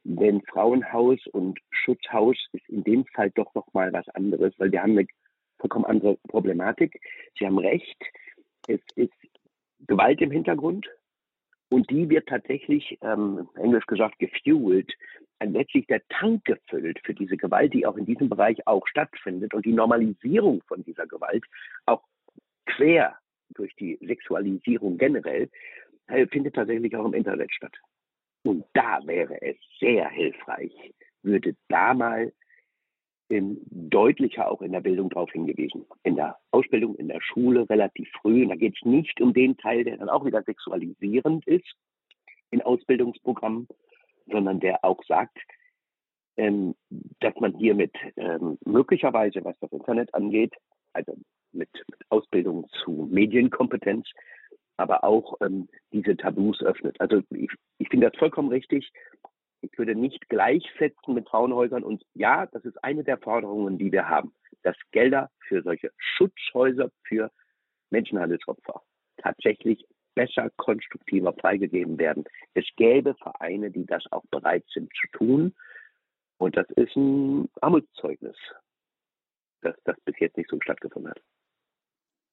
Denn Frauenhaus und Schutzhaus ist in dem Fall doch noch mal was anderes, weil wir haben eine vollkommen andere Problematik. Sie haben recht, es ist Gewalt im Hintergrund und die wird tatsächlich, ähm, englisch gesagt, gefuelt, letztlich der Tank gefüllt für diese Gewalt, die auch in diesem Bereich auch stattfindet und die Normalisierung von dieser Gewalt auch quer durch die Sexualisierung generell äh, findet tatsächlich auch im Internet statt. Und da wäre es sehr hilfreich, würde da mal ähm, deutlicher auch in der Bildung darauf hingewiesen. In der Ausbildung, in der Schule relativ früh. Und da geht es nicht um den Teil, der dann auch wieder sexualisierend ist in Ausbildungsprogrammen, sondern der auch sagt, ähm, dass man hier mit ähm, möglicherweise, was das Internet angeht, also mit, mit Ausbildung zu Medienkompetenz, aber auch ähm, diese Tabus öffnet. Also ich, ich finde das vollkommen richtig. Ich würde nicht gleichsetzen mit Frauenhäusern und ja, das ist eine der Forderungen, die wir haben, dass Gelder für solche Schutzhäuser für Menschenhandelsopfer tatsächlich besser, konstruktiver freigegeben werden. Es gäbe Vereine, die das auch bereit sind zu tun. Und das ist ein Armutszeugnis, dass das bis jetzt nicht so stattgefunden hat.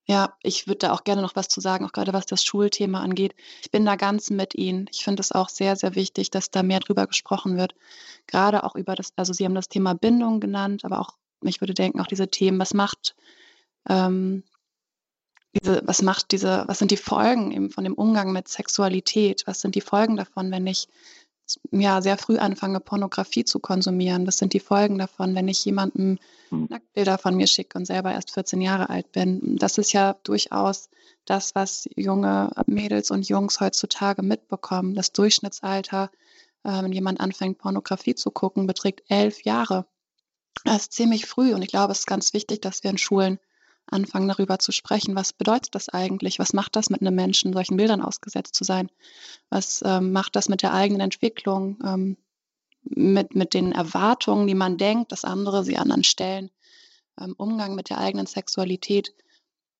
Ja, ich würde da auch gerne noch was zu sagen, auch gerade was das Schulthema angeht. Ich bin da ganz mit Ihnen. Ich finde es auch sehr, sehr wichtig, dass da mehr drüber gesprochen wird. Gerade auch über das, also Sie haben das Thema Bindung genannt, aber auch, ich würde denken, auch diese Themen, was macht, ähm, diese, was macht diese, was sind die Folgen eben von dem Umgang mit Sexualität? Was sind die Folgen davon, wenn ich ja sehr früh anfange, Pornografie zu konsumieren? Was sind die Folgen davon, wenn ich jemandem hm. Nacktbilder von mir schicke und selber erst 14 Jahre alt bin? Das ist ja durchaus das, was junge Mädels und Jungs heutzutage mitbekommen. Das Durchschnittsalter, äh, wenn jemand anfängt, Pornografie zu gucken, beträgt elf Jahre. Das ist ziemlich früh und ich glaube, es ist ganz wichtig, dass wir in Schulen anfangen darüber zu sprechen, was bedeutet das eigentlich? Was macht das mit einem Menschen, solchen Bildern ausgesetzt zu sein? Was ähm, macht das mit der eigenen Entwicklung, ähm, mit, mit den Erwartungen, die man denkt, dass andere sie anderen stellen, ähm, Umgang mit der eigenen Sexualität?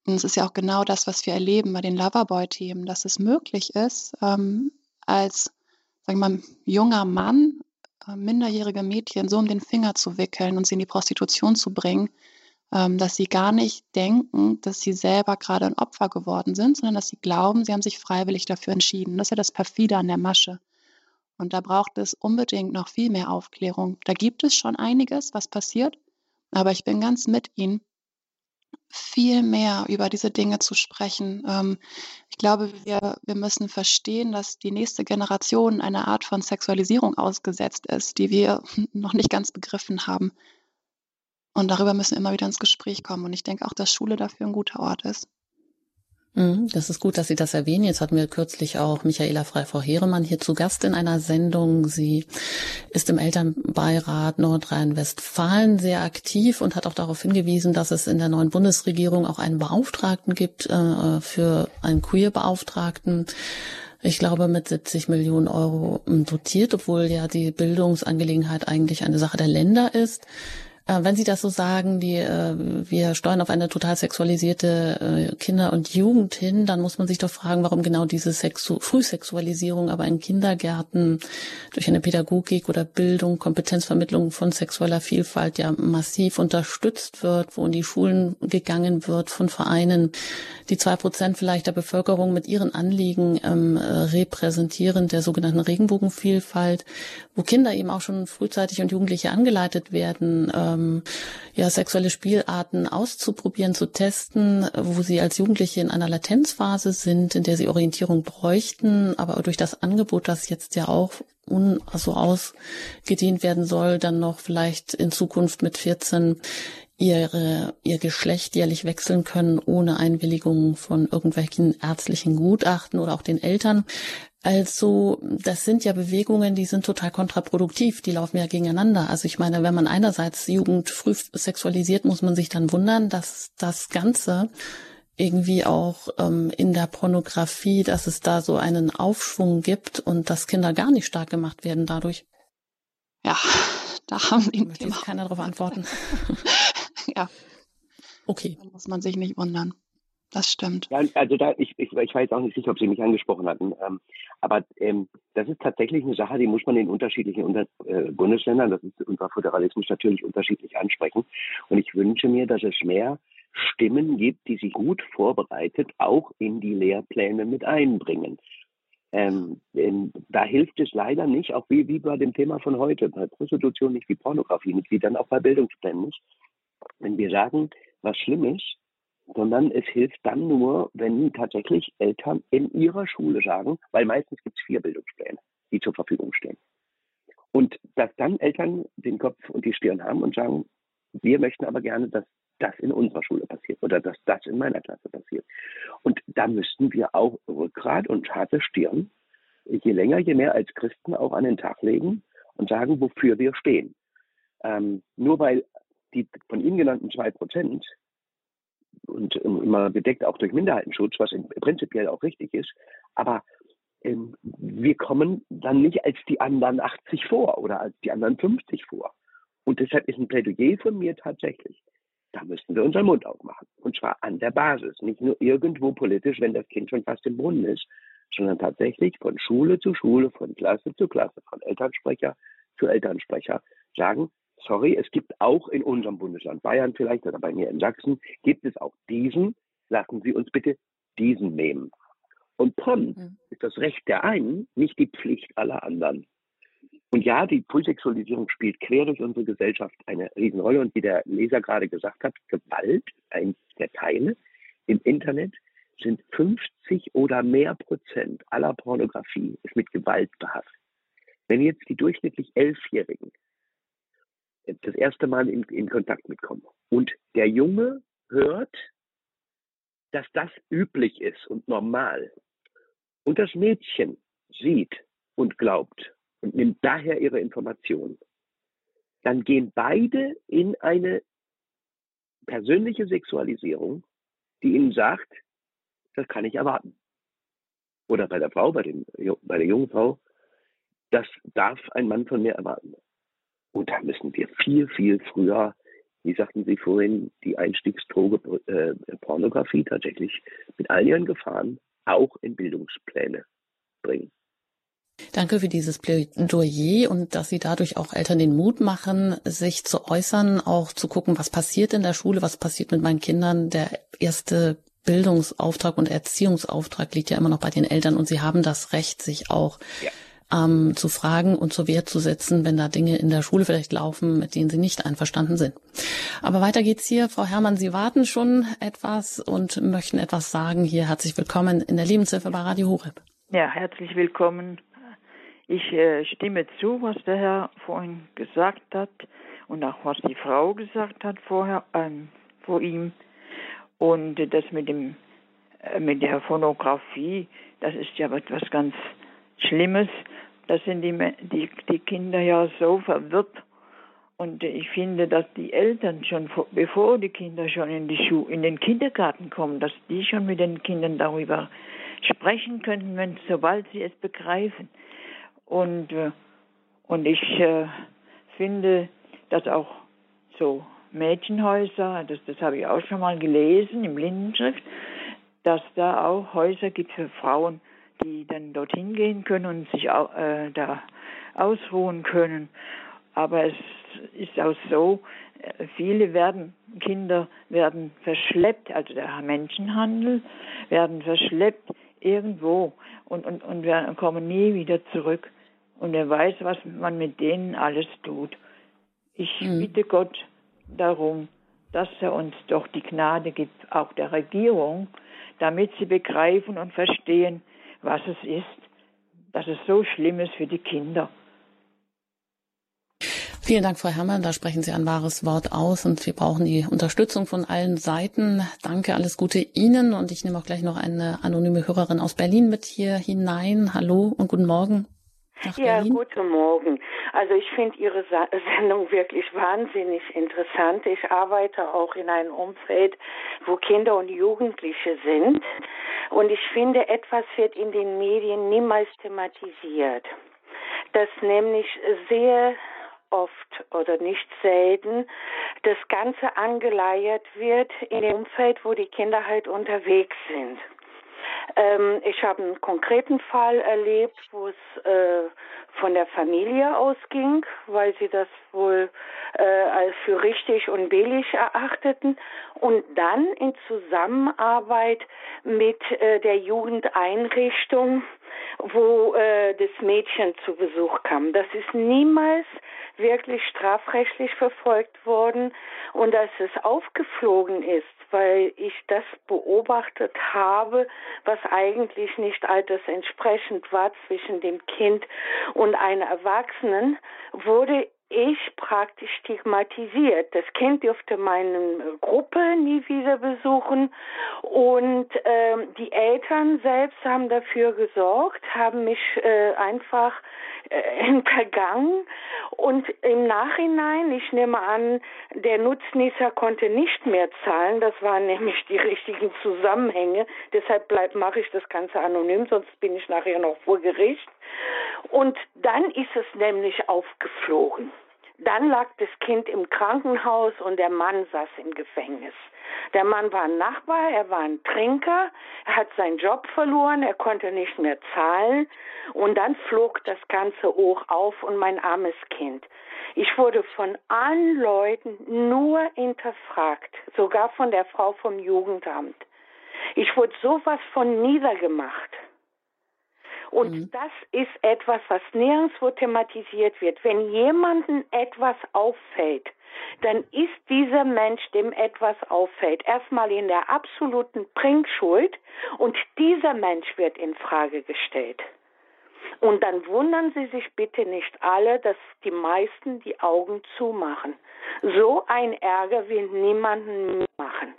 Und es ist ja auch genau das, was wir erleben bei den Loverboy-Themen, dass es möglich ist, ähm, als, sagen wir mal, junger Mann äh, minderjährige Mädchen so um den Finger zu wickeln und sie in die Prostitution zu bringen, dass sie gar nicht denken, dass sie selber gerade ein Opfer geworden sind, sondern dass sie glauben, sie haben sich freiwillig dafür entschieden. Das ist ja das Perfide an der Masche. Und da braucht es unbedingt noch viel mehr Aufklärung. Da gibt es schon einiges, was passiert, aber ich bin ganz mit Ihnen, viel mehr über diese Dinge zu sprechen. Ähm, ich glaube, wir, wir müssen verstehen, dass die nächste Generation einer Art von Sexualisierung ausgesetzt ist, die wir noch nicht ganz begriffen haben. Und darüber müssen wir immer wieder ins Gespräch kommen. Und ich denke auch, dass Schule dafür ein guter Ort ist. Mhm, das ist gut, dass Sie das erwähnen. Jetzt hatten wir kürzlich auch Michaela Frei-Frau Heeremann hier zu Gast in einer Sendung. Sie ist im Elternbeirat Nordrhein-Westfalen sehr aktiv und hat auch darauf hingewiesen, dass es in der neuen Bundesregierung auch einen Beauftragten gibt äh, für einen Queer-Beauftragten. ich glaube, mit 70 Millionen Euro dotiert, obwohl ja die Bildungsangelegenheit eigentlich eine Sache der Länder ist. Äh, wenn Sie das so sagen, die, äh, wir steuern auf eine total sexualisierte äh, Kinder- und Jugend hin, dann muss man sich doch fragen, warum genau diese Sexu Frühsexualisierung aber in Kindergärten durch eine Pädagogik oder Bildung, Kompetenzvermittlung von sexueller Vielfalt ja massiv unterstützt wird, wo in die Schulen gegangen wird von Vereinen, die zwei Prozent vielleicht der Bevölkerung mit ihren Anliegen ähm, repräsentieren, der sogenannten Regenbogenvielfalt, wo Kinder eben auch schon frühzeitig und Jugendliche angeleitet werden, ähm, ja, sexuelle Spielarten auszuprobieren, zu testen, wo sie als Jugendliche in einer Latenzphase sind, in der sie Orientierung bräuchten, aber durch das Angebot, das jetzt ja auch un, so ausgedehnt werden soll, dann noch vielleicht in Zukunft mit 14 ihre, ihr Geschlecht jährlich wechseln können, ohne Einwilligung von irgendwelchen ärztlichen Gutachten oder auch den Eltern. Also, das sind ja Bewegungen, die sind total kontraproduktiv, die laufen ja gegeneinander. Also ich meine, wenn man einerseits Jugend früh sexualisiert, muss man sich dann wundern, dass das Ganze irgendwie auch ähm, in der Pornografie, dass es da so einen Aufschwung gibt und dass Kinder gar nicht stark gemacht werden dadurch. Ja, da haben die möchte jetzt keiner darauf antworten. ja. Okay. Da muss man sich nicht wundern. Das stimmt. Ja, also da, ich, ich, ich war jetzt auch nicht sicher, ob Sie mich angesprochen hatten. Ähm, aber ähm, das ist tatsächlich eine Sache, die muss man in unterschiedlichen unter, äh, Bundesländern, das ist unser Föderalismus natürlich unterschiedlich ansprechen. Und ich wünsche mir, dass es mehr Stimmen gibt, die sich gut vorbereitet auch in die Lehrpläne mit einbringen. Ähm, da hilft es leider nicht, auch wie, wie bei dem Thema von heute, bei Prostitution nicht, wie Pornografie nicht, wie dann auch bei Bildungsplänen nicht. Wenn wir sagen, was schlimm ist, sondern es hilft dann nur, wenn tatsächlich Eltern in ihrer Schule sagen, weil meistens gibt es vier Bildungspläne, die zur Verfügung stehen. Und dass dann Eltern den Kopf und die Stirn haben und sagen, wir möchten aber gerne, dass das in unserer Schule passiert oder dass das in meiner Klasse passiert. Und da müssten wir auch Rückgrat und harte Stirn, je länger, je mehr als Christen auch an den Tag legen und sagen, wofür wir stehen. Ähm, nur weil die von Ihnen genannten zwei Prozent und immer bedeckt auch durch Minderheitenschutz, was prinzipiell auch richtig ist. Aber ähm, wir kommen dann nicht als die anderen 80 vor oder als die anderen 50 vor. Und deshalb ist ein Plädoyer von mir tatsächlich, da müssen wir unseren Mund aufmachen. Und zwar an der Basis, nicht nur irgendwo politisch, wenn das Kind schon fast im Brunnen ist, sondern tatsächlich von Schule zu Schule, von Klasse zu Klasse, von Elternsprecher zu Elternsprecher sagen, sorry, es gibt auch in unserem Bundesland Bayern vielleicht oder bei mir in Sachsen, gibt es auch diesen, lassen Sie uns bitte diesen nehmen. Und PON mhm. ist das Recht der einen, nicht die Pflicht aller anderen. Und ja, die Frühsexualisierung spielt quer durch unsere Gesellschaft eine Riesenrolle. Und wie der Leser gerade gesagt hat, Gewalt, eins der Teile im Internet, sind 50 oder mehr Prozent aller Pornografie ist mit Gewalt behaftet. Wenn jetzt die durchschnittlich Elfjährigen das erste Mal in, in Kontakt mitkommen. Und der Junge hört, dass das üblich ist und normal. Und das Mädchen sieht und glaubt und nimmt daher ihre Informationen. Dann gehen beide in eine persönliche Sexualisierung, die ihnen sagt, das kann ich erwarten. Oder bei der Frau, bei, den, bei der jungen Frau, das darf ein Mann von mir erwarten. Und da müssen wir viel, viel früher, wie sagten Sie vorhin, die Einstiegsdroge äh, Pornografie tatsächlich mit all ihren Gefahren auch in Bildungspläne bringen. Danke für dieses Plädoyer und dass Sie dadurch auch Eltern den Mut machen, sich zu äußern, auch zu gucken, was passiert in der Schule, was passiert mit meinen Kindern. Der erste Bildungsauftrag und Erziehungsauftrag liegt ja immer noch bei den Eltern und sie haben das Recht, sich auch ja ähm, zu fragen und zur Wehr zu setzen, wenn da Dinge in der Schule vielleicht laufen, mit denen Sie nicht einverstanden sind. Aber weiter geht's hier. Frau Herrmann, Sie warten schon etwas und möchten etwas sagen. Hier herzlich willkommen in der Lebenshilfe bei Radio Horeb. Ja, herzlich willkommen. Ich äh, stimme zu, was der Herr vorhin gesagt hat und auch was die Frau gesagt hat vorher ähm, vor ihm. Und das mit dem äh, mit der Phonografie, das ist ja etwas ganz Schlimmes. Da sind die, die, die Kinder ja so verwirrt. Und ich finde, dass die Eltern schon, bevor die Kinder schon in, die Schu in den Kindergarten kommen, dass die schon mit den Kindern darüber sprechen könnten, wenn, sobald sie es begreifen. Und, äh, und ich äh, finde, dass auch so Mädchenhäuser, das, das habe ich auch schon mal gelesen im Blindenschrift, dass da auch Häuser gibt für Frauen, die dann dorthin gehen können und sich auch, äh, da ausruhen können. Aber es ist auch so, äh, viele werden, Kinder werden verschleppt, also der Menschenhandel, werden verschleppt irgendwo und, und, und werden, kommen nie wieder zurück. Und er weiß, was man mit denen alles tut. Ich mhm. bitte Gott darum, dass er uns doch die Gnade gibt, auch der Regierung, damit sie begreifen und verstehen, was es ist, dass es so schlimm ist für die Kinder. Vielen Dank, Frau Herrmann. Da sprechen Sie ein wahres Wort aus und wir brauchen die Unterstützung von allen Seiten. Danke, alles Gute Ihnen und ich nehme auch gleich noch eine anonyme Hörerin aus Berlin mit hier hinein. Hallo und guten Morgen. Ja, Berlin. guten Morgen. Also ich finde Ihre Sa Sendung wirklich wahnsinnig interessant. Ich arbeite auch in einem Umfeld, wo Kinder und Jugendliche sind. Und ich finde, etwas wird in den Medien niemals thematisiert. Dass nämlich sehr oft oder nicht selten das Ganze angeleiert wird in dem Umfeld, wo die Kinder halt unterwegs sind. Ähm, ich habe einen konkreten Fall erlebt, wo es äh, von der Familie ausging, weil sie das wohl äh, für richtig und billig erachteten. Und dann in Zusammenarbeit mit äh, der Jugendeinrichtung, wo äh, das Mädchen zu Besuch kam. Das ist niemals wirklich strafrechtlich verfolgt worden und dass es aufgeflogen ist, weil ich das beobachtet habe, was eigentlich nicht altersentsprechend war zwischen dem Kind und einer Erwachsenen, wurde ich praktisch stigmatisiert. Das Kind dürfte meine Gruppe nie wieder besuchen. Und äh, die Eltern selbst haben dafür gesorgt, haben mich äh, einfach äh, hintergangen und im Nachhinein, ich nehme an, der Nutznießer konnte nicht mehr zahlen, das waren nämlich die richtigen Zusammenhänge, deshalb mache ich das Ganze anonym, sonst bin ich nachher noch vor Gericht. Und dann ist es nämlich aufgeflogen. Dann lag das Kind im Krankenhaus und der Mann saß im Gefängnis. Der Mann war ein Nachbar, er war ein Trinker, er hat seinen Job verloren, er konnte nicht mehr zahlen und dann flog das Ganze hoch auf und mein armes Kind. Ich wurde von allen Leuten nur hinterfragt, sogar von der Frau vom Jugendamt. Ich wurde sowas von niedergemacht. Und mhm. das ist etwas, was nirgendwo thematisiert wird. Wenn jemandem etwas auffällt, dann ist dieser Mensch, dem etwas auffällt, erstmal in der absoluten Bringschuld und dieser Mensch wird in Frage gestellt. Und dann wundern Sie sich bitte nicht alle, dass die meisten die Augen zumachen. So ein Ärger will niemanden machen.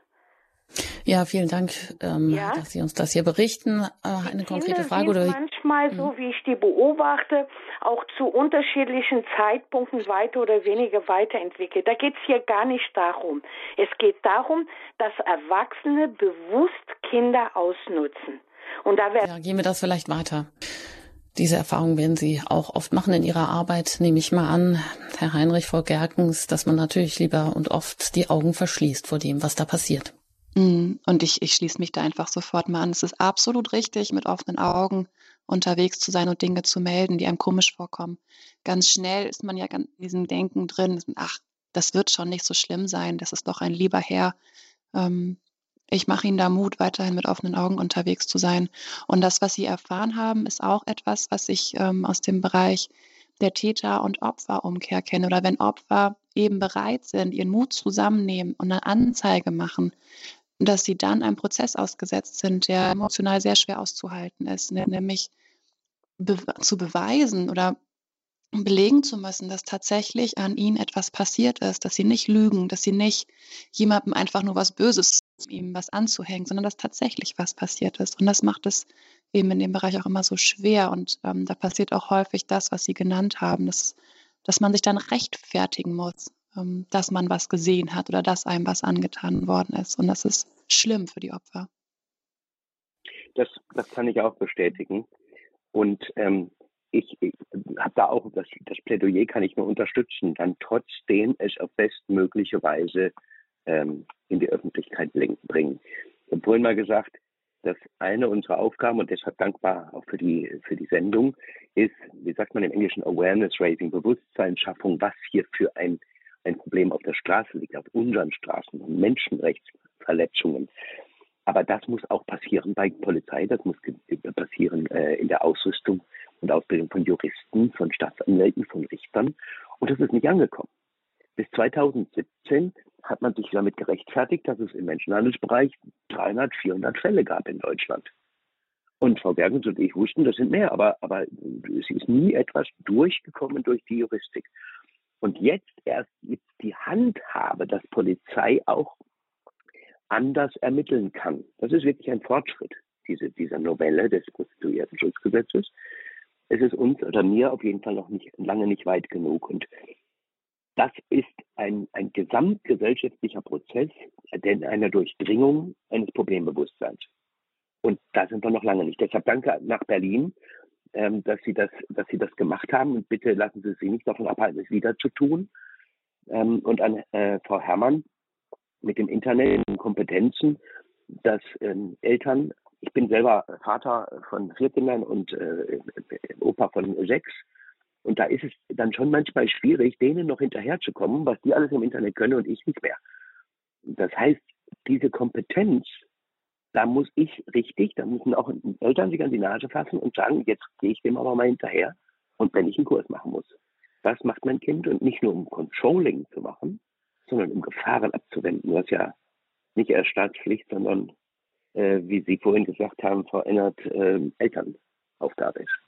Ja, vielen Dank, ähm, ja? dass Sie uns das hier berichten. Äh, eine konkrete Frage oder? Manchmal, so wie ich die beobachte, auch zu unterschiedlichen Zeitpunkten weiter oder weniger weiterentwickelt. Da geht es hier gar nicht darum. Es geht darum, dass Erwachsene bewusst Kinder ausnutzen. Und da ja, gehen wir das vielleicht weiter. Diese Erfahrung werden Sie auch oft machen in Ihrer Arbeit, nehme ich mal an, Herr Heinrich vor Gerkens, dass man natürlich lieber und oft die Augen verschließt vor dem, was da passiert. Mhm. Und ich, ich schließe mich da einfach sofort mal an. Es ist absolut richtig, mit offenen Augen unterwegs zu sein und Dinge zu melden, die einem komisch vorkommen. Ganz schnell ist man ja in diesem Denken drin, ach, das wird schon nicht so schlimm sein, das ist doch ein lieber Herr. Ähm, ich mache Ihnen da Mut, weiterhin mit offenen Augen unterwegs zu sein. Und das, was Sie erfahren haben, ist auch etwas, was ich ähm, aus dem Bereich der Täter- und Opferumkehr kenne. Oder wenn Opfer eben bereit sind, ihren Mut zusammennehmen und eine Anzeige machen, dass sie dann einem Prozess ausgesetzt sind, der emotional sehr schwer auszuhalten ist, ne, nämlich be zu beweisen oder belegen zu müssen, dass tatsächlich an ihnen etwas passiert ist, dass sie nicht lügen, dass sie nicht jemandem einfach nur was Böses ihm was anzuhängen, sondern dass tatsächlich was passiert ist. Und das macht es eben in dem Bereich auch immer so schwer. Und ähm, da passiert auch häufig das, was Sie genannt haben, dass, dass man sich dann rechtfertigen muss ähm, dass man was gesehen hat oder dass einem was angetan worden ist. Und das ist schlimm für die Opfer. Das, das kann ich auch bestätigen. Und ähm, ich, ich habe da auch, das, das Plädoyer kann ich nur unterstützen, dann trotzdem es auf bestmögliche Weise ähm, in die Öffentlichkeit bringen. Ich habe vorhin mal gesagt, dass eine unserer Aufgaben, und deshalb dankbar auch für die, für die Sendung, ist, wie sagt man im Englischen, Awareness Raising, Bewusstseinsschaffung, was hier für ein, ein Problem auf der Straße liegt, auf unseren Straßen, Menschenrechtsverletzungen. Aber das muss auch passieren bei Polizei, das muss passieren äh, in der Ausrüstung und Ausbildung von Juristen, von Staatsanwälten, von Richtern. Und das ist nicht angekommen. Bis 2017 hat man sich damit gerechtfertigt, dass es im Menschenhandelsbereich 300, 400 Fälle gab in Deutschland. Und Frau Bergens und ich wussten, das sind mehr, aber, aber es ist nie etwas durchgekommen durch die Juristik. Und jetzt erst gibt die Handhabe, dass Polizei auch anders ermitteln kann. Das ist wirklich ein Fortschritt, diese, dieser Novelle des Prostituiertenschutzgesetzes. Es ist uns oder mir auf jeden Fall noch nicht, lange nicht weit genug. Und das ist ein, ein gesamtgesellschaftlicher Prozess denn einer Durchdringung eines Problembewusstseins. Und da sind wir noch lange nicht. Deshalb danke nach Berlin, ähm, dass Sie das, dass Sie das gemacht haben. Und bitte lassen Sie sich nicht davon abhalten, es wieder zu tun. Ähm, und an äh, Frau Herrmann mit dem Internet und Kompetenzen, dass ähm, Eltern, ich bin selber Vater von vier Kindern und äh, Opa von sechs, und da ist es dann schon manchmal schwierig, denen noch hinterherzukommen, was die alles im Internet können und ich nicht mehr. Das heißt, diese Kompetenz, da muss ich richtig, da müssen auch Eltern sich an die Nase fassen und sagen, jetzt gehe ich dem aber mal hinterher und wenn ich einen Kurs machen muss. Was macht mein Kind? Und nicht nur um Controlling zu machen, sondern um Gefahren abzuwenden, was ja nicht erst Staatspflicht, sondern, äh, wie Sie vorhin gesagt haben, verändert äh, Elternaufgabe ist.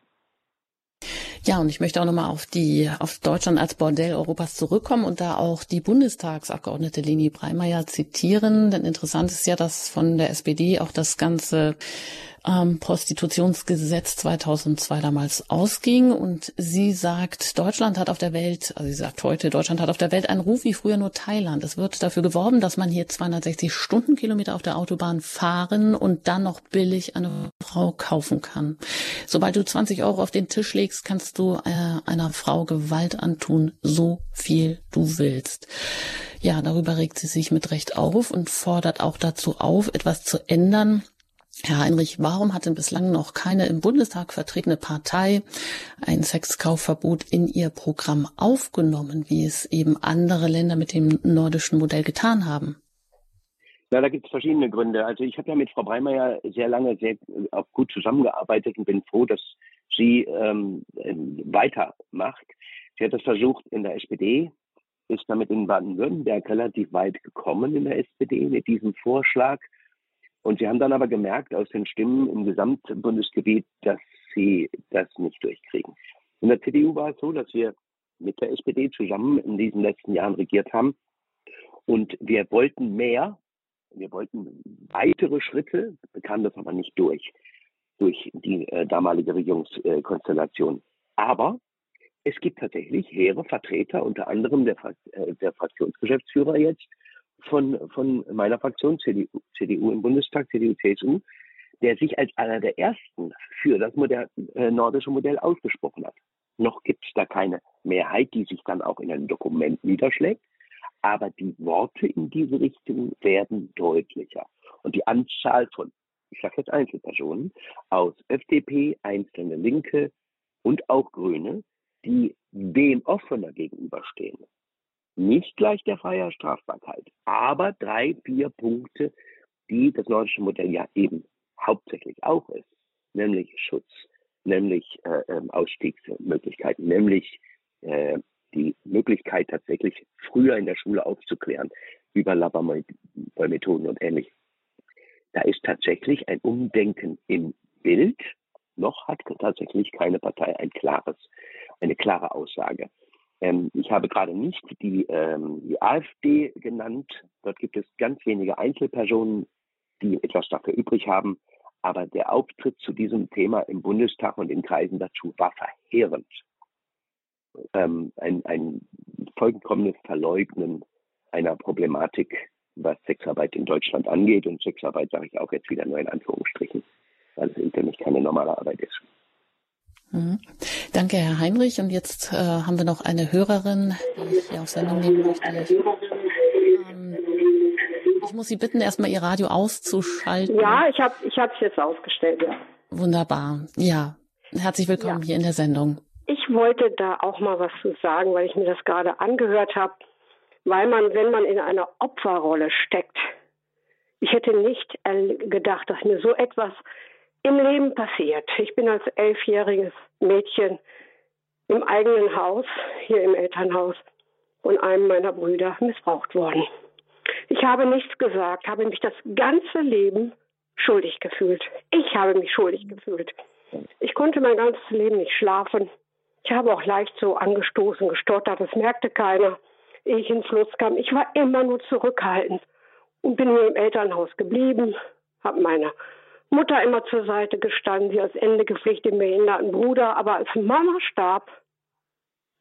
Ja, und ich möchte auch nochmal auf die, auf Deutschland als Bordell Europas zurückkommen und da auch die Bundestagsabgeordnete Leni Breimeyer zitieren. Denn interessant ist ja, dass von der SPD auch das ganze ähm, Prostitutionsgesetz 2002 damals ausging. Und sie sagt, Deutschland hat auf der Welt, also sie sagt heute, Deutschland hat auf der Welt einen Ruf wie früher nur Thailand. Es wird dafür geworben, dass man hier 260 Stundenkilometer auf der Autobahn fahren und dann noch billig eine Frau kaufen kann. Sobald du 20 Euro auf den Tisch legst, kannst du äh, einer Frau Gewalt antun, so viel du willst. Ja, darüber regt sie sich mit Recht auf und fordert auch dazu auf, etwas zu ändern, Herr Heinrich, warum hat denn bislang noch keine im Bundestag vertretene Partei ein Sexkaufverbot in ihr Programm aufgenommen, wie es eben andere Länder mit dem nordischen Modell getan haben? Ja, da gibt es verschiedene Gründe. Also ich habe ja mit Frau Breimeyer sehr lange sehr auch gut zusammengearbeitet und bin froh, dass sie ähm, weitermacht. Sie hat das versucht in der SPD, ist damit in Baden-Württemberg relativ weit gekommen in der SPD mit diesem Vorschlag und sie haben dann aber gemerkt aus den Stimmen im Gesamtbundesgebiet, dass sie das nicht durchkriegen. In der CDU war es so, dass wir mit der SPD zusammen in diesen letzten Jahren regiert haben. Und wir wollten mehr, wir wollten weitere Schritte, bekamen das aber nicht durch, durch die äh, damalige Regierungskonstellation. Aber es gibt tatsächlich hehre Vertreter, unter anderem der, äh, der Fraktionsgeschäftsführer jetzt, von, von meiner Fraktion CDU, CDU im Bundestag, CDU, CSU, der sich als einer der ersten für das Modell, äh, nordische Modell ausgesprochen hat. Noch gibt es da keine Mehrheit, die sich dann auch in einem Dokument niederschlägt, aber die Worte in diese Richtung werden deutlicher. Und die Anzahl von, ich sage jetzt Einzelpersonen, aus FDP, einzelne Linke und auch Grüne, die dem offener gegenüberstehen, nicht gleich der freier Strafbarkeit, aber drei, vier Punkte, die das nordische Modell ja eben hauptsächlich auch ist, nämlich Schutz, nämlich äh, ähm, Ausstiegsmöglichkeiten, nämlich äh, die Möglichkeit tatsächlich früher in der Schule aufzuklären über Labormethoden und ähnlich. Da ist tatsächlich ein Umdenken im Bild. Noch hat tatsächlich keine Partei ein klares, eine klare Aussage. Ähm, ich habe gerade nicht die, ähm, die AfD genannt. Dort gibt es ganz wenige Einzelpersonen, die etwas dafür übrig haben. Aber der Auftritt zu diesem Thema im Bundestag und in Kreisen dazu war verheerend. Ähm, ein, ein vollkommenes Verleugnen einer Problematik, was Sexarbeit in Deutschland angeht. Und Sexarbeit sage ich auch jetzt wieder nur in Anführungsstrichen. weil es für mich keine normale Arbeit ist. Mhm. Danke, Herr Heinrich. Und jetzt äh, haben wir noch eine Hörerin, die ich hier auf Sendung nehmen möchte. Ich, ähm, ich muss Sie bitten, erstmal Ihr Radio auszuschalten. Ja, ich habe ich es jetzt ausgestellt, ja. Wunderbar. Ja, herzlich willkommen ja. hier in der Sendung. Ich wollte da auch mal was zu sagen, weil ich mir das gerade angehört habe, weil man, wenn man in einer Opferrolle steckt, ich hätte nicht gedacht, dass mir so etwas im Leben passiert. Ich bin als elfjähriges Mädchen im eigenen Haus, hier im Elternhaus, von einem meiner Brüder missbraucht worden. Ich habe nichts gesagt, habe mich das ganze Leben schuldig gefühlt. Ich habe mich schuldig gefühlt. Ich konnte mein ganzes Leben nicht schlafen. Ich habe auch leicht so angestoßen, gestottert, das merkte keiner, ehe ich ins Fluss kam. Ich war immer nur zurückhaltend und bin nur im Elternhaus geblieben, habe meine Mutter immer zur Seite gestanden, sie als Ende gepflegt den behinderten Bruder. Aber als Mama starb,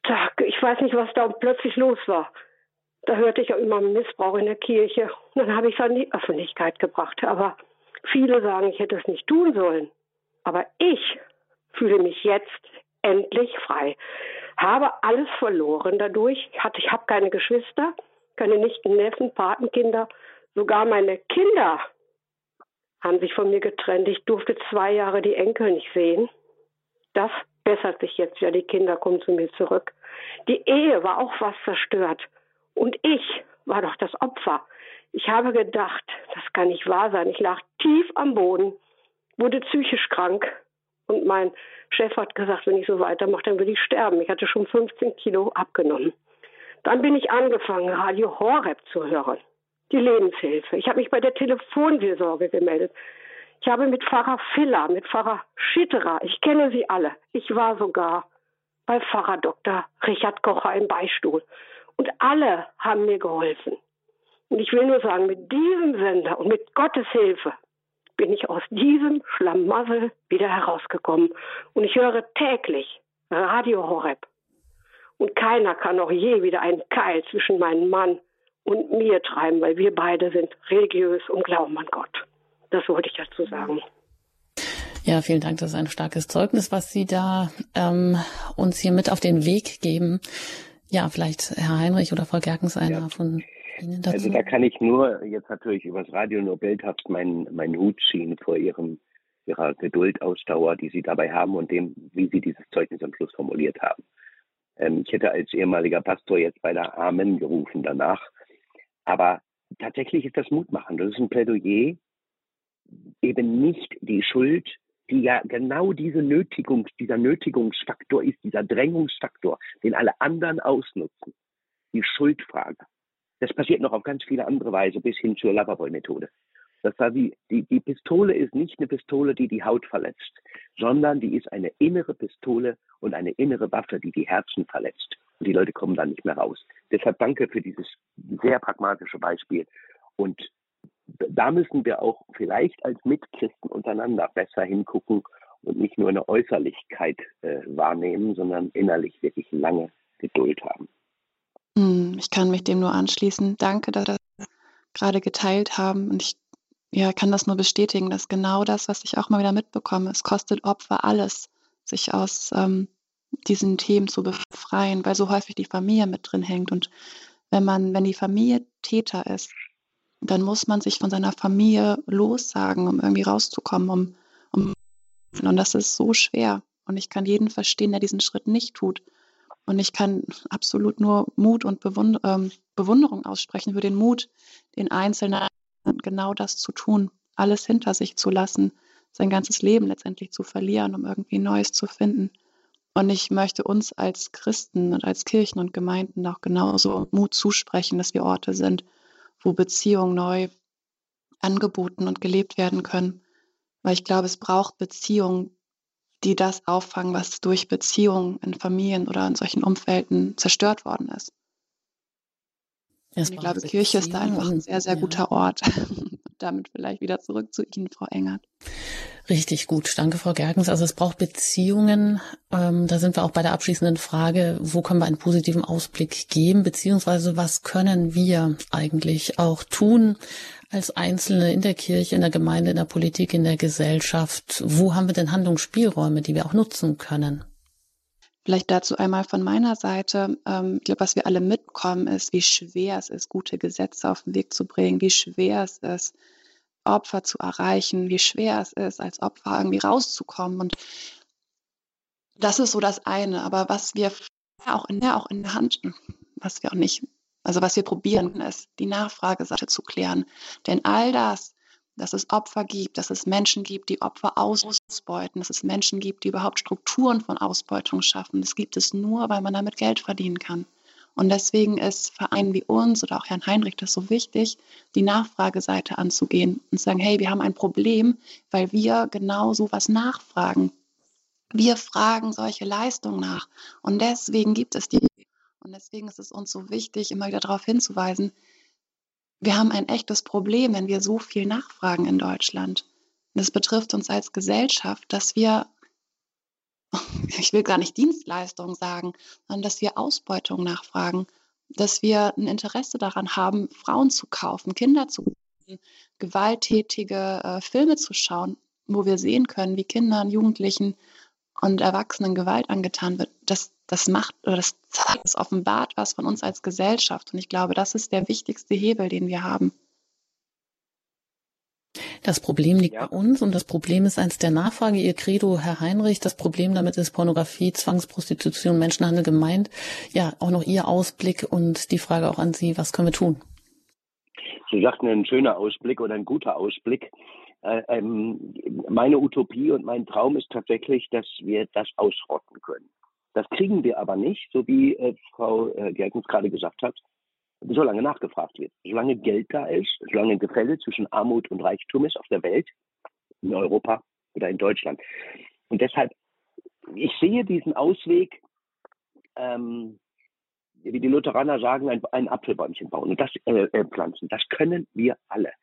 da, ich weiß nicht, was da plötzlich los war. Da hörte ich auch immer Missbrauch in der Kirche. Und dann habe ich es an die Öffentlichkeit gebracht. Aber viele sagen, ich hätte es nicht tun sollen. Aber ich fühle mich jetzt endlich frei. Habe alles verloren dadurch. Ich, habe keine Geschwister, keine Nichten, Neffen, Patenkinder. Sogar meine Kinder haben sich von mir getrennt. Ich durfte zwei Jahre die Enkel nicht sehen. Das bessert sich jetzt ja. Die Kinder kommen zu mir zurück. Die Ehe war auch fast zerstört. Und ich war doch das Opfer. Ich habe gedacht, das kann nicht wahr sein. Ich lag tief am Boden, wurde psychisch krank. Und mein Chef hat gesagt, wenn ich so weitermache, dann würde ich sterben. Ich hatte schon 15 Kilo abgenommen. Dann bin ich angefangen, Radio Horeb zu hören die Lebenshilfe. Ich habe mich bei der Telefonseelsorge gemeldet. Ich habe mit Pfarrer Filler, mit Pfarrer Schitterer, ich kenne sie alle. Ich war sogar bei Pfarrer Dr. Richard Kocher im Beistuhl. Und alle haben mir geholfen. Und ich will nur sagen, mit diesem Sender und mit Gottes Hilfe bin ich aus diesem Schlamassel wieder herausgekommen. Und ich höre täglich Radio Horeb. Und keiner kann auch je wieder einen Keil zwischen meinem Mann und mir treiben, weil wir beide sind religiös und glauben an Gott. Das wollte ich dazu sagen. Ja, vielen Dank. Das ist ein starkes Zeugnis, was Sie da ähm, uns hier mit auf den Weg geben. Ja, vielleicht Herr Heinrich oder Frau Gerkens einer ja. von Ihnen dazu. Also da kann ich nur jetzt natürlich übers Radio nur bildhaft meinen meinen Hut ziehen vor Ihrem Ihrer Geduld, Ausdauer, die Sie dabei haben und dem, wie Sie dieses Zeugnis am Schluss formuliert haben. Ähm, ich hätte als ehemaliger Pastor jetzt bei der Amen gerufen danach, aber tatsächlich ist das Mutmachen. Das ist ein Plädoyer, eben nicht die Schuld, die ja genau diese Nötigung, dieser Nötigungsfaktor ist, dieser Drängungsfaktor, den alle anderen ausnutzen. Die Schuldfrage. Das passiert noch auf ganz viele andere Weise bis hin zur Loverboy-Methode. Das war wie, die, die Pistole ist nicht eine Pistole, die die Haut verletzt, sondern die ist eine innere Pistole und eine innere Waffe, die die Herzen verletzt. Und die Leute kommen dann nicht mehr raus. Deshalb danke für dieses sehr pragmatische Beispiel. Und da müssen wir auch vielleicht als Mitchristen untereinander besser hingucken und nicht nur eine Äußerlichkeit äh, wahrnehmen, sondern innerlich wirklich lange Geduld haben. Hm, ich kann mich dem nur anschließen. Danke, dass Sie das gerade geteilt haben. Und ich ja, kann das nur bestätigen, dass genau das, was ich auch mal wieder mitbekomme, es kostet Opfer alles, sich aus ähm, diesen Themen zu befreien, weil so häufig die Familie mit drin hängt. Und wenn man, wenn die Familie Täter ist, dann muss man sich von seiner Familie lossagen, um irgendwie rauszukommen, um, um und das ist so schwer. Und ich kann jeden verstehen, der diesen Schritt nicht tut. Und ich kann absolut nur Mut und Bewund ähm, Bewunderung aussprechen für den Mut, den Einzelnen genau das zu tun, alles hinter sich zu lassen, sein ganzes Leben letztendlich zu verlieren, um irgendwie Neues zu finden. Und ich möchte uns als Christen und als Kirchen und Gemeinden auch genauso Mut zusprechen, dass wir Orte sind, wo Beziehungen neu angeboten und gelebt werden können. Weil ich glaube, es braucht Beziehungen, die das auffangen, was durch Beziehungen in Familien oder in solchen Umfelden zerstört worden ist. Ich glaube, Kirche ist da einfach ein sehr, sehr ja. guter Ort. Damit vielleicht wieder zurück zu Ihnen, Frau Engert. Richtig gut. Danke, Frau Gergens. Also es braucht Beziehungen. Ähm, da sind wir auch bei der abschließenden Frage, wo können wir einen positiven Ausblick geben, beziehungsweise was können wir eigentlich auch tun als Einzelne in der Kirche, in der Gemeinde, in der Politik, in der Gesellschaft? Wo haben wir denn Handlungsspielräume, die wir auch nutzen können? Vielleicht dazu einmal von meiner Seite. Ähm, ich glaube, was wir alle mitbekommen, ist, wie schwer es ist, gute Gesetze auf den Weg zu bringen, wie schwer es ist, Opfer zu erreichen, wie schwer es ist, als Opfer irgendwie rauszukommen. Und das ist so das eine. Aber was wir auch in der, auch in der Hand, was wir auch nicht, also was wir probieren, ist, die Nachfrageseite zu klären. Denn all das, dass es Opfer gibt, dass es Menschen gibt, die Opfer ausbeuten, dass es Menschen gibt, die überhaupt Strukturen von Ausbeutung schaffen, das gibt es nur, weil man damit Geld verdienen kann. Und deswegen ist Vereinen wie uns oder auch Herrn Heinrich das so wichtig, die Nachfrageseite anzugehen und zu sagen, hey, wir haben ein Problem, weil wir genau so was nachfragen. Wir fragen solche Leistungen nach. Und deswegen gibt es die. Und deswegen ist es uns so wichtig, immer wieder darauf hinzuweisen, wir haben ein echtes Problem, wenn wir so viel nachfragen in Deutschland. Es betrifft uns als Gesellschaft, dass wir, ich will gar nicht Dienstleistung sagen, sondern dass wir Ausbeutung nachfragen, dass wir ein Interesse daran haben, Frauen zu kaufen, Kinder zu kaufen, gewalttätige äh, Filme zu schauen, wo wir sehen können, wie Kindern, Jugendlichen und Erwachsenen Gewalt angetan wird, das, das macht oder das zeigt, das offenbart was von uns als Gesellschaft. Und ich glaube, das ist der wichtigste Hebel, den wir haben. Das Problem liegt ja. bei uns und das Problem ist eins der Nachfrage. Ihr Credo, Herr Heinrich, das Problem damit ist Pornografie, Zwangsprostitution, Menschenhandel gemeint. Ja, auch noch Ihr Ausblick und die Frage auch an Sie, was können wir tun? Sie sagten ein schöner Ausblick oder ein guter Ausblick. Äh, ähm, meine Utopie und mein Traum ist tatsächlich, dass wir das ausrotten können. Das kriegen wir aber nicht, so wie äh, Frau äh, Gerkens gerade gesagt hat, solange nachgefragt wird. Solange Geld da ist, solange Gefälle zwischen Armut und Reichtum ist auf der Welt, in Europa oder in Deutschland. Und deshalb, ich sehe diesen Ausweg, ähm, wie die Lutheraner sagen, ein, ein Apfelbäumchen bauen und das äh, äh, pflanzen. Das können wir alle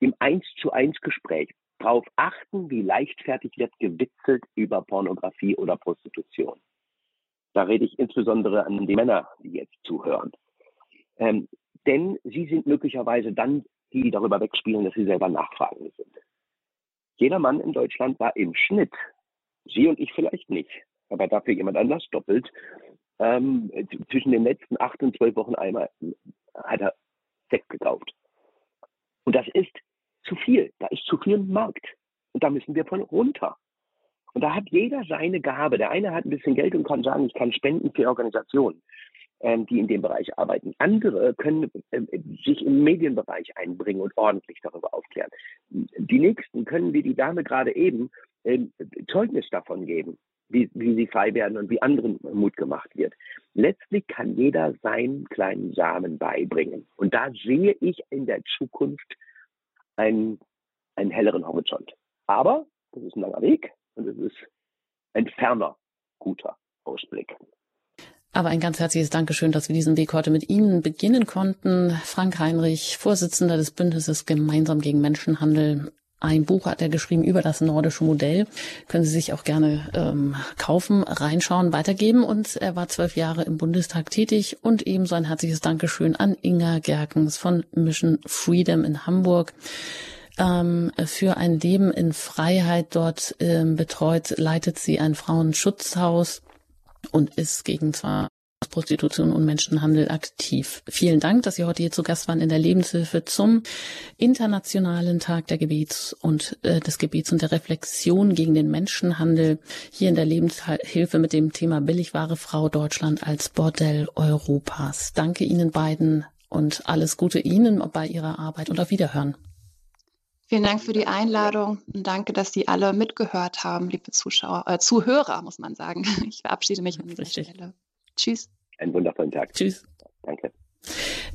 im Eins zu eins Gespräch darauf achten, wie leichtfertig wird gewitzelt über Pornografie oder Prostitution. Da rede ich insbesondere an die Männer, die jetzt zuhören. Ähm, denn sie sind möglicherweise dann die, darüber wegspielen, dass sie selber nachfragend sind. Jeder Mann in Deutschland war im Schnitt, Sie und ich vielleicht nicht, aber dafür jemand anders doppelt, ähm, zwischen den letzten acht und zwölf Wochen einmal hat er Sekt gekauft. Und das ist zu viel. Da ist zu viel Markt. Und da müssen wir von runter. Und da hat jeder seine Gabe. Der eine hat ein bisschen Geld und kann sagen, ich kann spenden für Organisationen, ähm, die in dem Bereich arbeiten. Andere können äh, sich im Medienbereich einbringen und ordentlich darüber aufklären. Die nächsten können, wie die Dame gerade eben, äh, Zeugnis davon geben, wie, wie sie frei werden und wie anderen Mut gemacht wird. Letztlich kann jeder seinen kleinen Samen beibringen. Und da sehe ich in der Zukunft einen, einen helleren Horizont. Aber das ist ein langer Weg und es ist ein ferner, guter Ausblick. Aber ein ganz herzliches Dankeschön, dass wir diesen Weg heute mit Ihnen beginnen konnten. Frank Heinrich, Vorsitzender des Bündnisses Gemeinsam gegen Menschenhandel. Ein Buch hat er geschrieben über das nordische Modell. Können Sie sich auch gerne ähm, kaufen, reinschauen, weitergeben. Und er war zwölf Jahre im Bundestag tätig. Und ebenso ein herzliches Dankeschön an Inga Gerkens von Mission Freedom in Hamburg ähm, für ein Leben in Freiheit dort ähm, betreut, leitet sie ein Frauenschutzhaus und ist gegen zwar Prostitution und Menschenhandel aktiv. Vielen Dank, dass Sie heute hier zu Gast waren in der Lebenshilfe zum Internationalen Tag der Gebets und äh, des Gebets und der Reflexion gegen den Menschenhandel hier in der Lebenshilfe mit dem Thema Billigware Frau Deutschland als Bordell Europas. Danke Ihnen beiden und alles Gute Ihnen bei Ihrer Arbeit und auf Wiederhören. Vielen Dank für die Einladung und danke, dass Sie alle mitgehört haben, liebe Zuschauer, äh, Zuhörer, muss man sagen. Ich verabschiede mich an dieser Richtig. Stelle. Tschüss. Einen wundervollen Tag. Tschüss. Danke.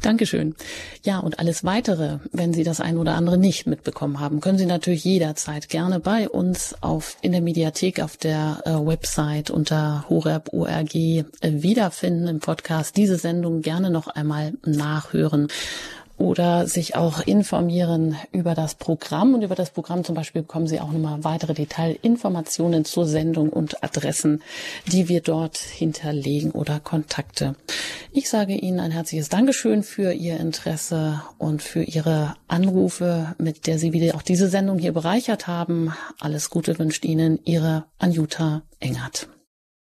Dankeschön. Ja, und alles weitere, wenn Sie das ein oder andere nicht mitbekommen haben, können Sie natürlich jederzeit gerne bei uns auf, in der Mediathek auf der äh, Website unter horeb.org äh, wiederfinden im Podcast. Diese Sendung gerne noch einmal nachhören oder sich auch informieren über das Programm. Und über das Programm zum Beispiel bekommen Sie auch nochmal weitere Detailinformationen zur Sendung und Adressen, die wir dort hinterlegen oder Kontakte. Ich sage Ihnen ein herzliches Dankeschön für Ihr Interesse und für Ihre Anrufe, mit der Sie wieder auch diese Sendung hier bereichert haben. Alles Gute wünscht Ihnen Ihre Anjuta Engert.